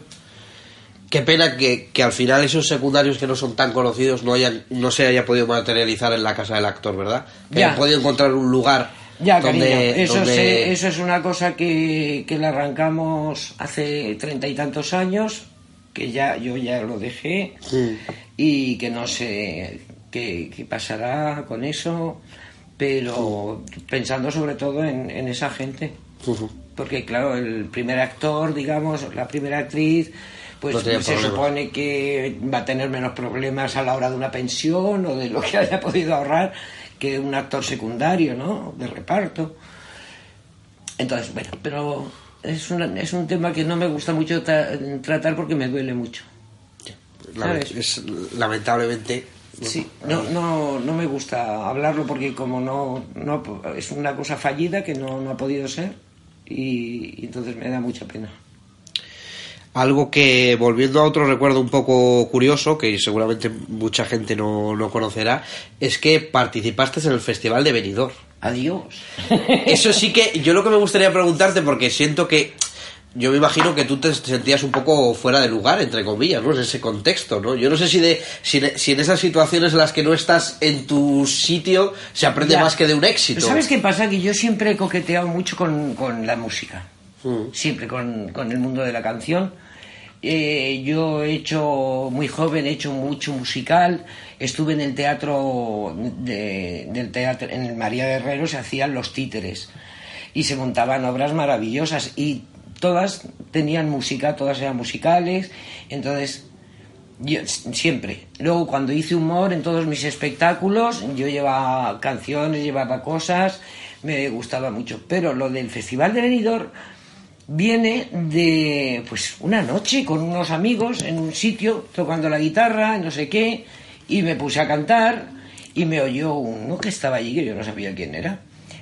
Qué pena que, que al final esos secundarios que no son tan conocidos no hayan no se haya podido materializar en la casa del actor, ¿verdad? Que Ya. hayan podido encontrar un lugar Ya, donde, cariño, eso, donde- se- eso es una cosa que, que la arrancamos hace treinta y tantos años, que ya yo ya lo dejé y que no sé qué, qué pasará con eso, pero pensando sobre todo en, en esa gente. Porque claro, el primer actor, digamos, la primera actriz, pues No se problemas. supone que va a tener menos problemas a la hora de una pensión o de lo que haya podido ahorrar que un actor secundario, ¿no? De reparto. Entonces, bueno, pero es, una- es un tema que no me gusta mucho tra- tratar porque me duele mucho. Es, lamentablemente Sí, no, no, no me gusta hablarlo porque como no, no es una cosa fallida que no, no ha podido ser y, y entonces me da mucha pena. Algo que, volviendo a otro recuerdo un poco curioso, que seguramente mucha gente no, no conocerá, es que participaste en el Festival de Benidorm. Adiós. Eso sí que, yo lo que me gustaría preguntarte, porque siento que yo me imagino que tú te sentías un poco fuera de lugar, entre comillas, ¿no? En ese contexto, ¿no? Yo no sé si, de, si, si en esas situaciones en las que no estás en tu sitio se aprende más que de un éxito. ¿Sabes qué pasa? Que yo siempre he coqueteado mucho con, con la música. Mm. Siempre con, con, el mundo de la canción. Eh, yo he hecho, muy joven, he hecho mucho musical. Estuve en el teatro, de, del teatro en el María Guerrero, se hacían los títeres. Y se montaban obras maravillosas. Y todas tenían música, todas eran musicales, entonces yo siempre. Luego cuando hice humor en todos mis espectáculos, yo llevaba canciones, llevaba cosas, me gustaba mucho. Pero lo del Festival de Benidorm viene de pues una noche con unos amigos en un sitio tocando la guitarra, no sé qué, y me puse a cantar y me oyó uno que estaba allí que yo no sabía quién era.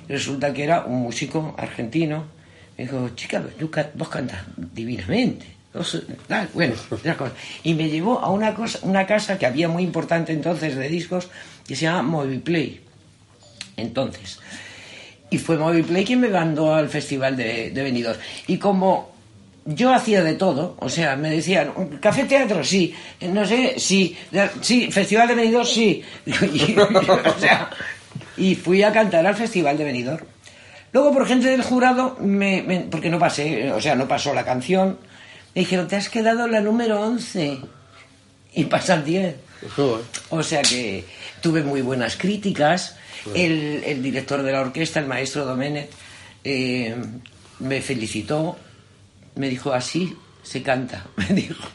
Resulta que era un músico argentino me dijo, chica, vos cantas divinamente. bueno, y me llevó a una, cosa, una casa que había muy importante entonces de discos que se llama Moviplay. Entonces, y fue Moviplay quien me mandó al festival de, de Benidorm. Y como yo hacía de todo, o sea, me decían, café teatro, sí, no sé, sí, sí, festival de Benidorm, sí. y fui a cantar al festival de Benidorm. Luego, por gente del jurado, me, porque no pasé, o sea, no pasó la canción, me dijeron, te has quedado la número 11 y pasan 10. O sea que tuve muy buenas críticas. El, director de la orquesta, el maestro Domenech, eh, me felicitó, me dijo, así se canta, me dijo.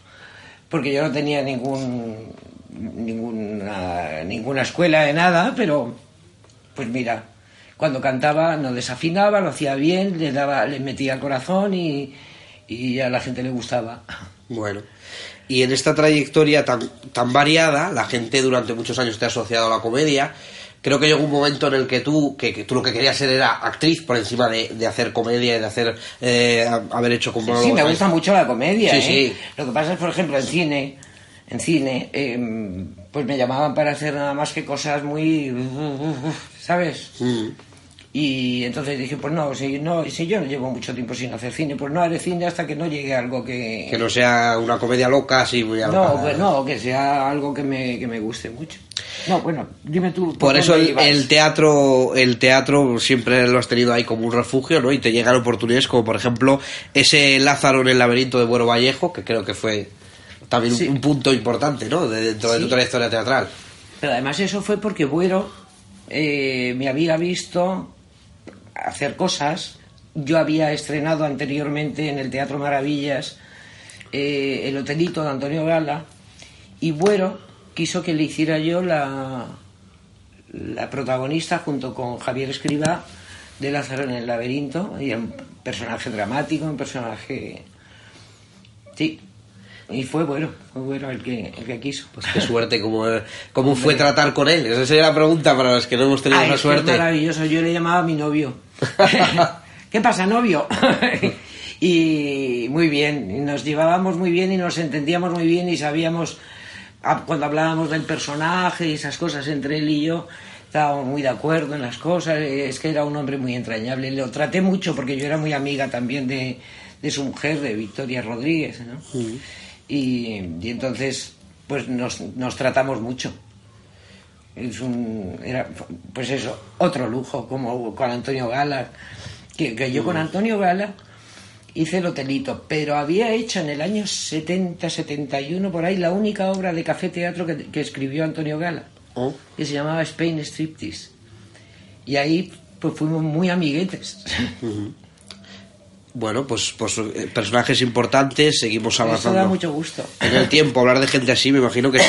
Porque yo no tenía ningún, ninguna, ninguna escuela de nada, pero pues mira, cuando cantaba no desafinaba, lo hacía bien, le daba, le metía corazón y, y a la gente le gustaba. Bueno. Y en esta trayectoria tan, tan variada, la gente durante muchos años te ha asociado a la comedia. Creo que llegó un momento en el que tú, que, tú lo que querías ser era actriz por encima de, de hacer comedia y de hacer, eh, haber hecho como... Sí, me gusta mucho la comedia. Sí, ¿eh? sí. Lo que pasa es, por ejemplo, en cine, en cine, em, pues me llamaban para hacer nada más que cosas muy... ¿Sabes? Mm. Y entonces dije, pues no, si, no, si yo no llevo mucho tiempo sin hacer cine, pues no haré cine hasta que no llegue algo que... Que no sea una comedia loca, así muy No, pues no, que sea algo que me, que me guste mucho. No, bueno, dime tú. Por, eso el, teatro el teatro siempre lo has tenido ahí como un refugio, ¿no? Y te llegan oportunidades como, por ejemplo, ese Lázaro en el laberinto de Buero Vallejo, que creo que fue también un, punto importante, ¿no? dentro de tu trayectoria teatral. Pero además eso fue porque Buero eh, me había visto hacer cosas. Yo había estrenado anteriormente en el Teatro Maravillas eh, El Hotelito de Antonio Gala y Buero quiso que le hiciera yo la, la protagonista junto con Javier Escriba de Lázaro en el laberinto y un personaje dramático, un personaje... Sí, y fue bueno, fue bueno el que, el que quiso. Pues qué suerte, ¿cómo, cómo fue tratar con él? Esa sería la pregunta para los que no hemos tenido esa suerte. maravilloso, yo le llamaba a mi novio. ¿Qué pasa, novio? y muy bien, nos llevábamos muy bien y nos entendíamos muy bien y sabíamos, ah, cuando hablábamos del personaje y esas cosas entre él y yo, estábamos muy de acuerdo en las cosas, es que era un hombre muy entrañable. Lo traté mucho porque yo era muy amiga también de, de su mujer, de Victoria Rodríguez, ¿no? Y, entonces pues nos, nos tratamos mucho. Es un, era, pues eso, otro lujo, como con Antonio Gala, que, que yo con Antonio Gala hice el hotelito, pero había hecho en el año 70, 71, por ahí, la única obra de café teatro que, que escribió Antonio Gala, oh. que se llamaba Spain Striptease. Y ahí pues fuimos muy amiguetes. Bueno, pues, pues eh, personajes importantes, seguimos avanzando. Eso da mucho gusto. En el tiempo, hablar de gente así, me imagino que sí.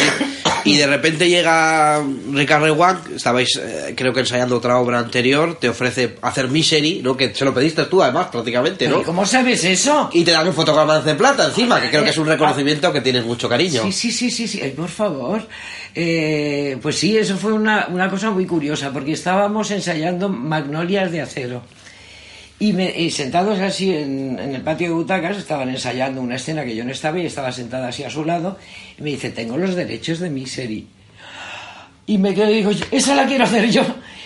Y de repente llega Ricardo Rewan, estabais eh, creo que ensayando otra obra anterior, te ofrece hacer Misery, ¿no? Que se lo pediste tú además, prácticamente, ¿no? ¿Cómo sabes eso? Y te dan un fotograma de plata encima, que creo que es un reconocimiento que tienes mucho cariño. Sí, sí, sí, sí, sí. por favor. Eh, pues sí, eso fue una, una cosa muy curiosa, porque estábamos ensayando Magnolias de Acero. Y, sentados así en, el patio de butacas, estaban ensayando una escena que yo no estaba y estaba sentada así a su lado. Y me dice, tengo los derechos de mi serie. Y me quedo y digo, esa la quiero hacer yo.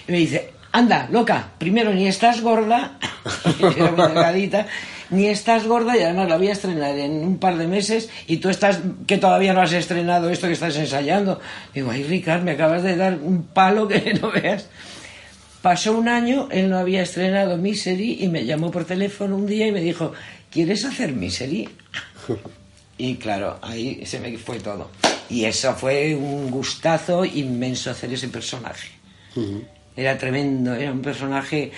Y me dice, anda, loca, primero ni estás gorda, era muy delgadita, ni estás gorda y además la voy a estrenar en un par de meses y tú estás que todavía no has estrenado esto que estás ensayando. Digo, ay, Ricard, me acabas de dar un palo que no veas. Pasó un año, él no había estrenado Misery y me llamó por teléfono un día y me dijo, ¿quieres hacer Misery? Y claro, ahí se me fue todo. Y eso fue un gustazo inmenso hacer ese personaje. Era tremendo, era un personaje...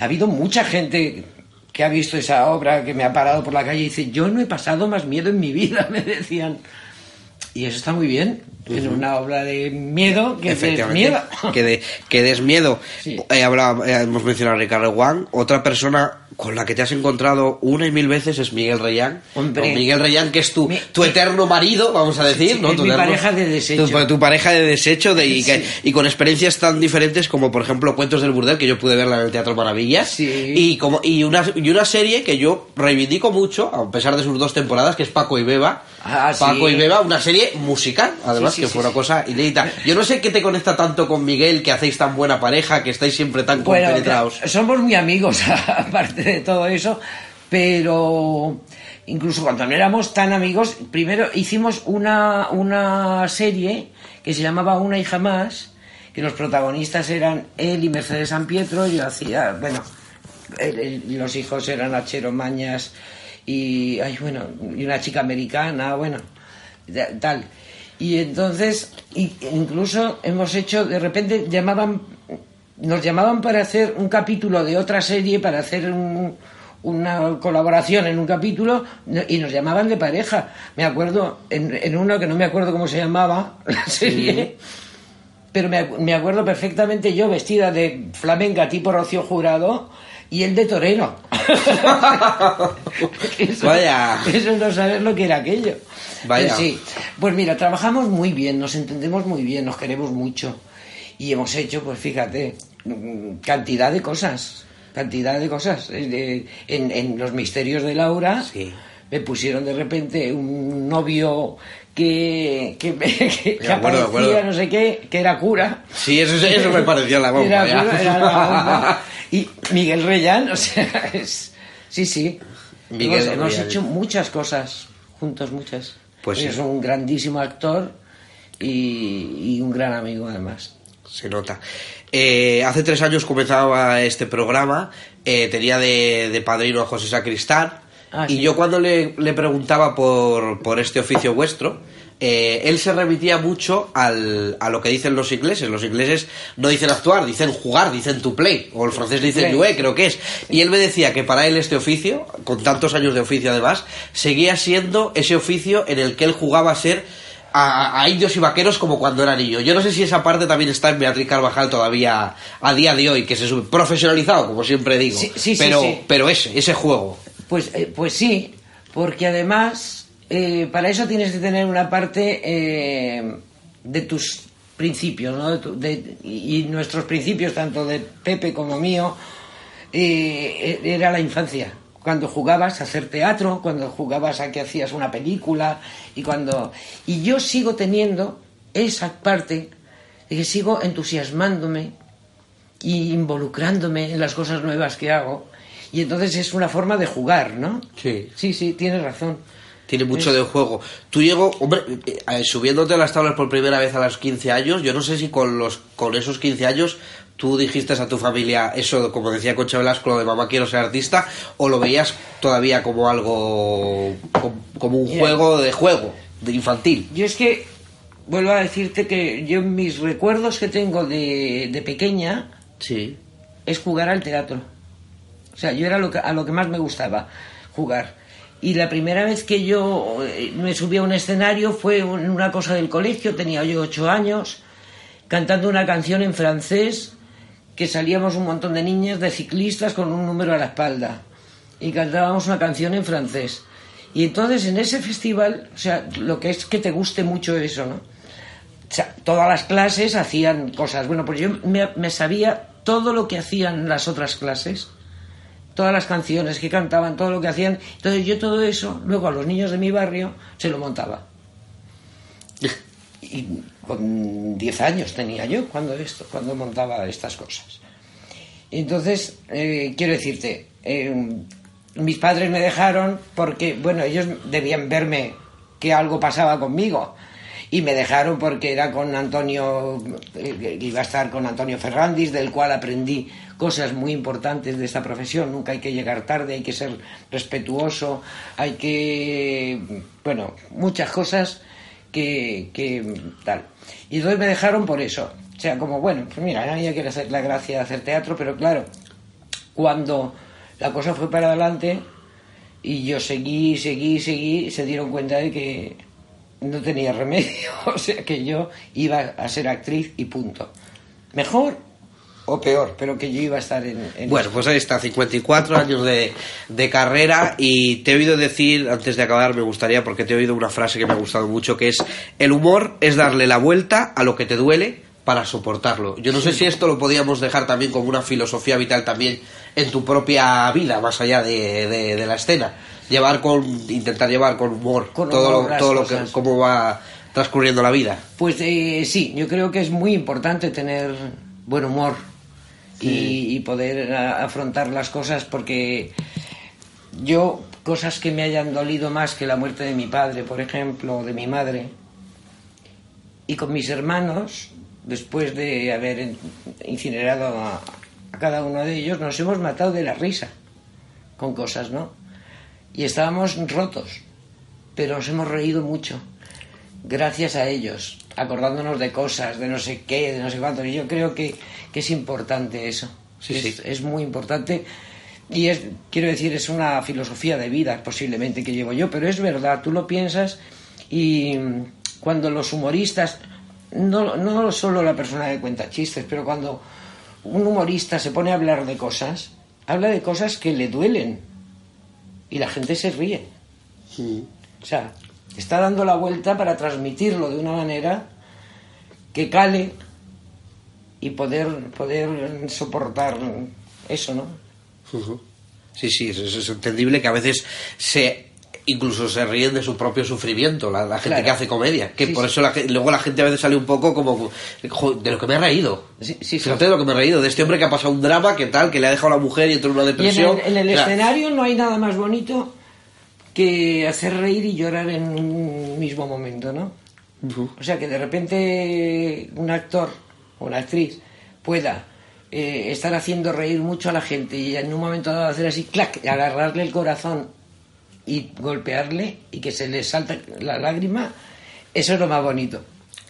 Ha habido mucha gente que ha visto esa obra, que me ha parado por la calle y dice, yo no he pasado más miedo en mi vida, me decían. Y eso está muy bien, en una obra de miedo que des miedo. Que, de, que des miedo. Sí. Eh, hablaba- eh, hemos mencionado a Ricardo Juan, otra persona con la que te has encontrado una y mil veces es Miguel Reyán. Hombre. Miguel Reyán, que es tu, Mi- tu eterno marido, vamos a decir, Sí, ¿no? es Tu mi eterno- pareja de desecho. Tu, tu pareja de desecho de, y, que- Sí. y con experiencias tan diferentes como, por ejemplo, Cuentos del Burdel, que yo pude verla en el Teatro Maravillas. Sí. Y, como, y, una, y una serie que yo reivindico mucho, a pesar de sus dos temporadas, que es Paco y Beba. Ah, Paco sí. y Beba, una serie musical, además, Sí, sí, que fue una cosa inédita. Yo no sé qué te conecta tanto con Miguel, que hacéis tan buena pareja, que estáis siempre tan Bueno, compenetrados. somos muy amigos, aparte de todo eso, pero incluso cuando no éramos tan amigos, primero hicimos una, una serie que se llamaba Una hija más, que los protagonistas eran él y Mercedes San Pietro, yo hacía, bueno, él- él- los hijos eran Achero Mañas y, ay, bueno, y una chica americana, bueno, tal. Y entonces, y- incluso hemos hecho, de repente llamaban, nos llamaban para hacer un capítulo de otra serie, para hacer un- una colaboración en un capítulo, y nos llamaban de pareja. Me acuerdo, en, en uno que no me acuerdo cómo se llamaba, la serie, pero me, me acuerdo perfectamente yo vestida de flamenca tipo Rocío Jurado y él de torero. eso, Vaya. Eso no saber lo que era aquello. Vaya. Pues sí. Pues mira, trabajamos muy bien, nos entendemos muy bien, nos queremos mucho. Y hemos hecho, pues fíjate, cantidad de cosas. Cantidad de cosas. En, en Los Misterios de Laura Sí. me pusieron de repente un novio que, que, que, acuerdo, aparecía, no sé qué, que era cura. Sí, eso, eso me parecía la bomba. Era ya. cura, era la bomba. Y Miguel Reyán, o sea, es, sí, sí. Miguel hemos, hemos hecho muchas cosas juntos, muchas. Pues sí. Es un grandísimo actor y, y un gran amigo además. Se nota. Eh, hace tres años comenzaba este programa, eh, tenía de, de padrino a José Sacristán, Ah, y sí. yo cuando le, le preguntaba por, por este oficio vuestro, eh, él se remitía mucho al, a lo que dicen los ingleses. Los ingleses no dicen actuar, dicen jugar, dicen to play, o el francés dice jouer, creo que es. Y él me decía que para él este oficio, con tantos años de oficio además, seguía siendo ese oficio en el que él jugaba a ser a, a indios y vaqueros como cuando era niño. Yo no sé si esa parte también está en Beatriz Carvajal todavía a día de hoy, que se sube profesionalizado, como siempre digo. Sí, sí, sí, pero, sí. pero ese, ese juego. Pues, eh, pues sí, porque además eh, para eso tienes que tener una parte eh, de tus principios, ¿no? Y nuestros principios, tanto de Pepe como mío, eh, era la infancia. Cuando jugabas a hacer teatro, cuando jugabas a que hacías una película y cuando y yo sigo teniendo esa parte de que sigo entusiasmándome y involucrándome en las cosas nuevas que hago. Y entonces es una forma de jugar, ¿no? Sí. Sí, sí, tienes razón. Tiene mucho Es- de juego. Tú llegó, hombre, eh, eh, subiéndote a las tablas por primera vez a los 15 años, yo no sé si con los con esos 15 años tú dijiste a tu familia eso, como decía Concha Velasco, lo de mamá quiero ser artista, o lo veías todavía como algo, como, como un Mira. juego de juego, de infantil. Yo es que vuelvo a decirte que yo mis recuerdos que tengo de, de pequeña Sí. es jugar al teatro. O sea, yo era lo que, a lo que más me gustaba, jugar. Y la primera vez que yo eh, me subí a un escenario fue en una cosa del colegio, tenía yo ocho años, cantando una canción en francés, que salíamos un montón de niñas de ciclistas con un número a la espalda. Y cantábamos una canción en francés. Y entonces en ese festival, o sea, lo que es que te guste mucho eso, ¿no? O sea, todas las clases hacían cosas. Bueno, pues yo me, me sabía todo lo que hacían las otras clases, todas las canciones que cantaban, todo lo que hacían. Entonces yo todo eso, luego a los niños de mi barrio, se lo montaba. Y con 10 años tenía yo cuando esto, cuando montaba estas cosas. Entonces, eh, quiero decirte, eh, mis padres me dejaron porque, bueno, ellos debían verme que algo pasaba conmigo. Y me dejaron porque era con Antonio, eh, iba a estar con Antonio Ferrandis, del cual aprendí cosas muy importantes de esta profesión. Nunca hay que llegar tarde, hay que ser respetuoso, hay que, bueno, muchas cosas que, tal. Y entonces me dejaron por eso. O sea, como, bueno, pues mira, nadie quiere hacer la gracia de hacer teatro, pero claro, cuando la cosa fue para adelante y yo seguí, seguí, seguí, se dieron cuenta de que no tenía remedio, o sea que yo iba a ser actriz y punto. Mejor o peor, pero que yo iba a estar en... en Bueno, pues ahí está, 54 años de, de carrera y te he oído decir, antes de acabar, me gustaría, porque te he oído una frase que me ha gustado mucho, que es, el humor es darle la vuelta a lo que te duele para soportarlo. Yo no sé si esto lo podíamos dejar también como una filosofía vital también en tu propia vida, más allá de, de- de la escena. Llevar con, intentar llevar con humor Con todo, humor lo, todo lo que, cómo va transcurriendo la vida. Pues eh, sí, yo creo que es muy importante tener buen humor y, y poder a- afrontar las cosas porque yo, cosas que me hayan dolido más que la muerte de mi padre, por ejemplo, o de mi madre, y con mis hermanos, después de haber in- incinerado a, a cada uno de ellos, nos hemos matado de la risa con cosas, ¿no? Y estábamos rotos, pero nos hemos reído mucho gracias a ellos, acordándonos de cosas, de no sé qué, de no sé cuánto. Y yo creo que, que es importante eso. Sí, es, sí. es muy importante. Y es, quiero decir, es una filosofía de vida posiblemente que llevo yo, pero es verdad, tú lo piensas y cuando los humoristas, no, no solo la persona que cuenta chistes, pero cuando un humorista se pone a hablar de cosas, habla de cosas que le duelen y la gente se ríe. O sea, está dando la vuelta para transmitirlo de una manera que cale y poder, poder soportar eso, ¿no? Sí, sí, es, es entendible que a veces se incluso se ríen de su propio sufrimiento, la, la gente Claro. que hace comedia, que Sí, por sí. eso la luego la gente a veces sale un poco como "Jo, de lo que me he reído. Sí, sí, sí. Fíjate de lo que me he reído, de este hombre que ha pasado un drama, que tal, que le ha dejado a la mujer y entró en una Y en depresión. el, en el escenario no hay nada más bonito que hacer reír y llorar en un mismo momento, ¿no? O sea, que de repente un actor o una actriz pueda eh, estar haciendo reír mucho a la gente y en un momento dado hacer así, clac, y agarrarle el corazón y golpearle y que se le salta la lágrima, eso es lo más bonito.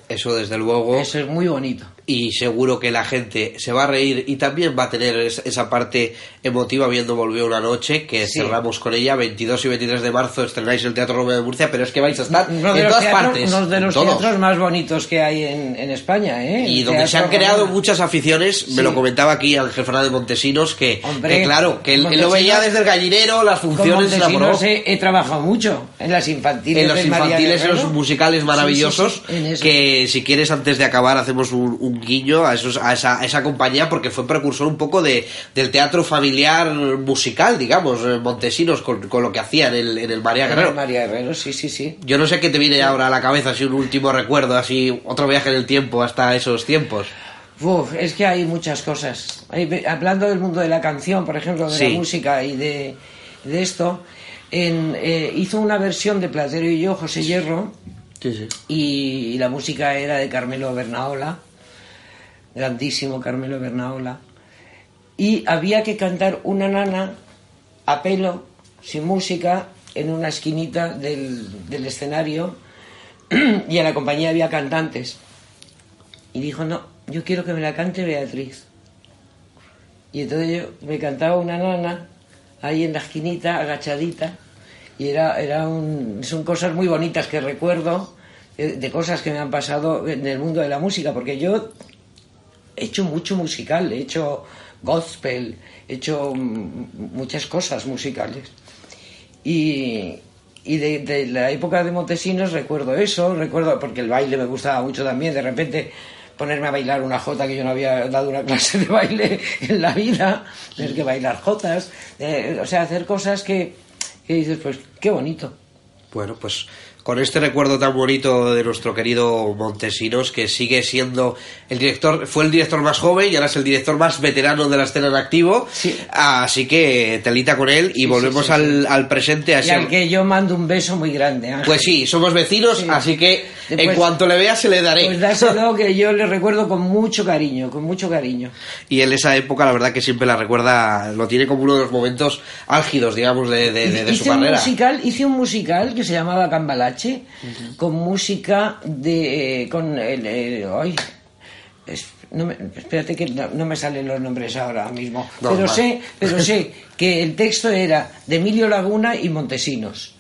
Eso desde luego. Eso es muy bonito. Y seguro que la gente se va a reír y también va a tener es- esa parte emotiva viendo Volvió una noche que Sí. cerramos con ella 22 y 23 de marzo estrenáis el Teatro Romeo de Murcia pero es que vais a estar de en todas teatros, partes uno de los todos. teatros más bonitos que hay en, en España, ¿eh? y El donde se han Teatro creado Romana. muchas aficiones me Sí. lo comentaba aquí Ángel Fernández Montesinos que, Hombre, que claro que él, él lo veía desde el gallinero las Con funciones enamoró. Montesinos he, he trabajado mucho en las infantiles. en María infantiles en los musicales maravillosos sí, en que si quieres antes de acabar hacemos un, un guiño a, esos, a, esa, a esa compañía porque fue precursor un poco de, del teatro familiar musical digamos eh, Montesinos con, con lo que hacía en el, en el María Guerrero María Guerrero, sí, sí, sí. yo no sé qué te viene ahora a la cabeza así un último recuerdo así otro viaje en el tiempo hasta esos tiempos Uf, es que hay muchas cosas. Hay- hablando del mundo de la canción, por ejemplo, de Sí. la música y de, de esto, en, eh, hizo una versión de Platero y yo, José Hierro, y, y la música era de Carmelo Bernaola, grandísimo Carmelo Bernaola, y había que cantar una nana a pelo, sin música, en una esquinita del, del escenario, y en la compañía había cantantes. Y dijo, no, yo quiero que me la cante Beatriz. Y entonces yo me cantaba una nana ahí en la esquinita, agachadita, y era, era un, son cosas muy bonitas que recuerdo, eh, de cosas que me han pasado en el mundo de la música, porque yo he hecho mucho musical, he hecho gospel, he hecho muchas cosas musicales. Y, y de, de la época de Montesinos recuerdo eso, recuerdo, porque el baile me gustaba mucho también, de repente ponerme a bailar una jota que yo no había dado una clase de baile en la vida, tener que bailar jotas, eh, o sea, hacer cosas que, que dices, pues qué bonito. Bueno, pues con este recuerdo tan bonito de nuestro querido Montesinos, que sigue siendo el director, fue el director más joven y ahora es el director más veterano de la escena en activo. Así que telita con él y volvemos Al, al, presente. Y al que yo mando un beso muy grande. Pues sí, somos vecinos, así que en cuanto le vea se le daré. Pues dáselo que yo le recuerdo con mucho cariño, con mucho cariño. Y en esa época la verdad que siempre la recuerda, lo tiene como uno de los momentos álgidos, digamos, de, de, su carrera. musical, hice un musical que se llamaba Cambalache, con música de... Eh, con el... no espérate que no, me salen los nombres ahora mismo. pero sé, pero sé que el texto era de Emilio Laguna y Montesinos.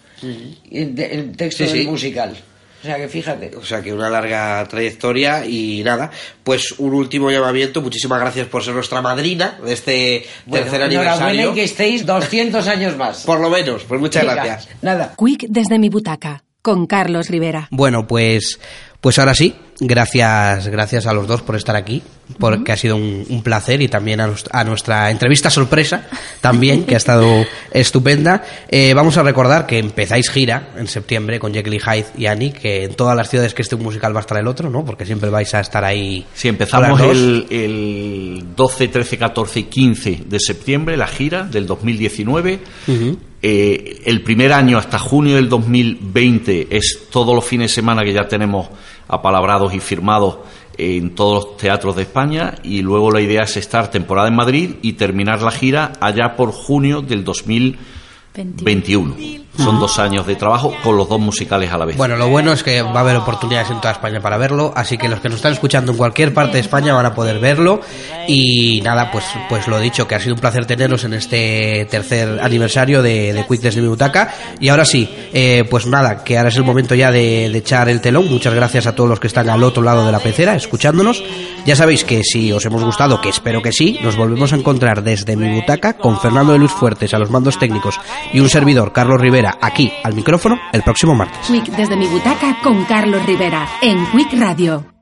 el, texto del musical. O sea que fíjate. O sea que una larga trayectoria y nada, pues un último llamamiento. Muchísimas gracias por ser nuestra madrina de este tercer aniversario. y que estéis 200 años más. Por lo menos, pues muchas gracias. Nada. Quick desde mi butaca, con Carlos Rivera. Bueno, pues, pues ahora sí, gracias, gracias a los dos por estar aquí, porque ha sido un, placer y también a, nuestra entrevista sorpresa, también, que ha estado estupenda. Eh, vamos a recordar que empezáis gira en septiembre con Jekyll Hyde y Annie, que en todas las ciudades que esté un musical va a estar el otro, ¿no? Porque siempre vais a estar ahí. Sí, empezamos el, el, 12, 13, 14 y 15 de septiembre, la gira del 2019. Eh, el primer año hasta junio del 2020 es todos los fines de semana que ya tenemos apalabrados y firmados en todos los teatros de España y luego la idea es estar temporada en Madrid y terminar la gira allá por junio del 2021. Son dos años de trabajo con los dos musicales a la vez. Bueno, lo bueno es que va a haber oportunidades en toda España para verlo, así que los que nos están escuchando en cualquier parte de España van a poder verlo. Y nada, pues, pues lo dicho, que ha sido un placer teneros en este tercer aniversario de, de Quick desde mi butaca. Y ahora sí, eh, pues nada, que ahora es el momento ya de, de echar el telón. Muchas gracias a todos los que están al otro lado de la pecera escuchándonos. Ya sabéis que si os hemos gustado, que espero que sí, nos volvemos a encontrar desde mi butaca con Fernando de Luz Fuertes a los mandos técnicos y un servidor, Carlos Rivera aquí al micrófono el próximo martes. Quick desde mi butaca con Carlos Rivera en Quick Radio.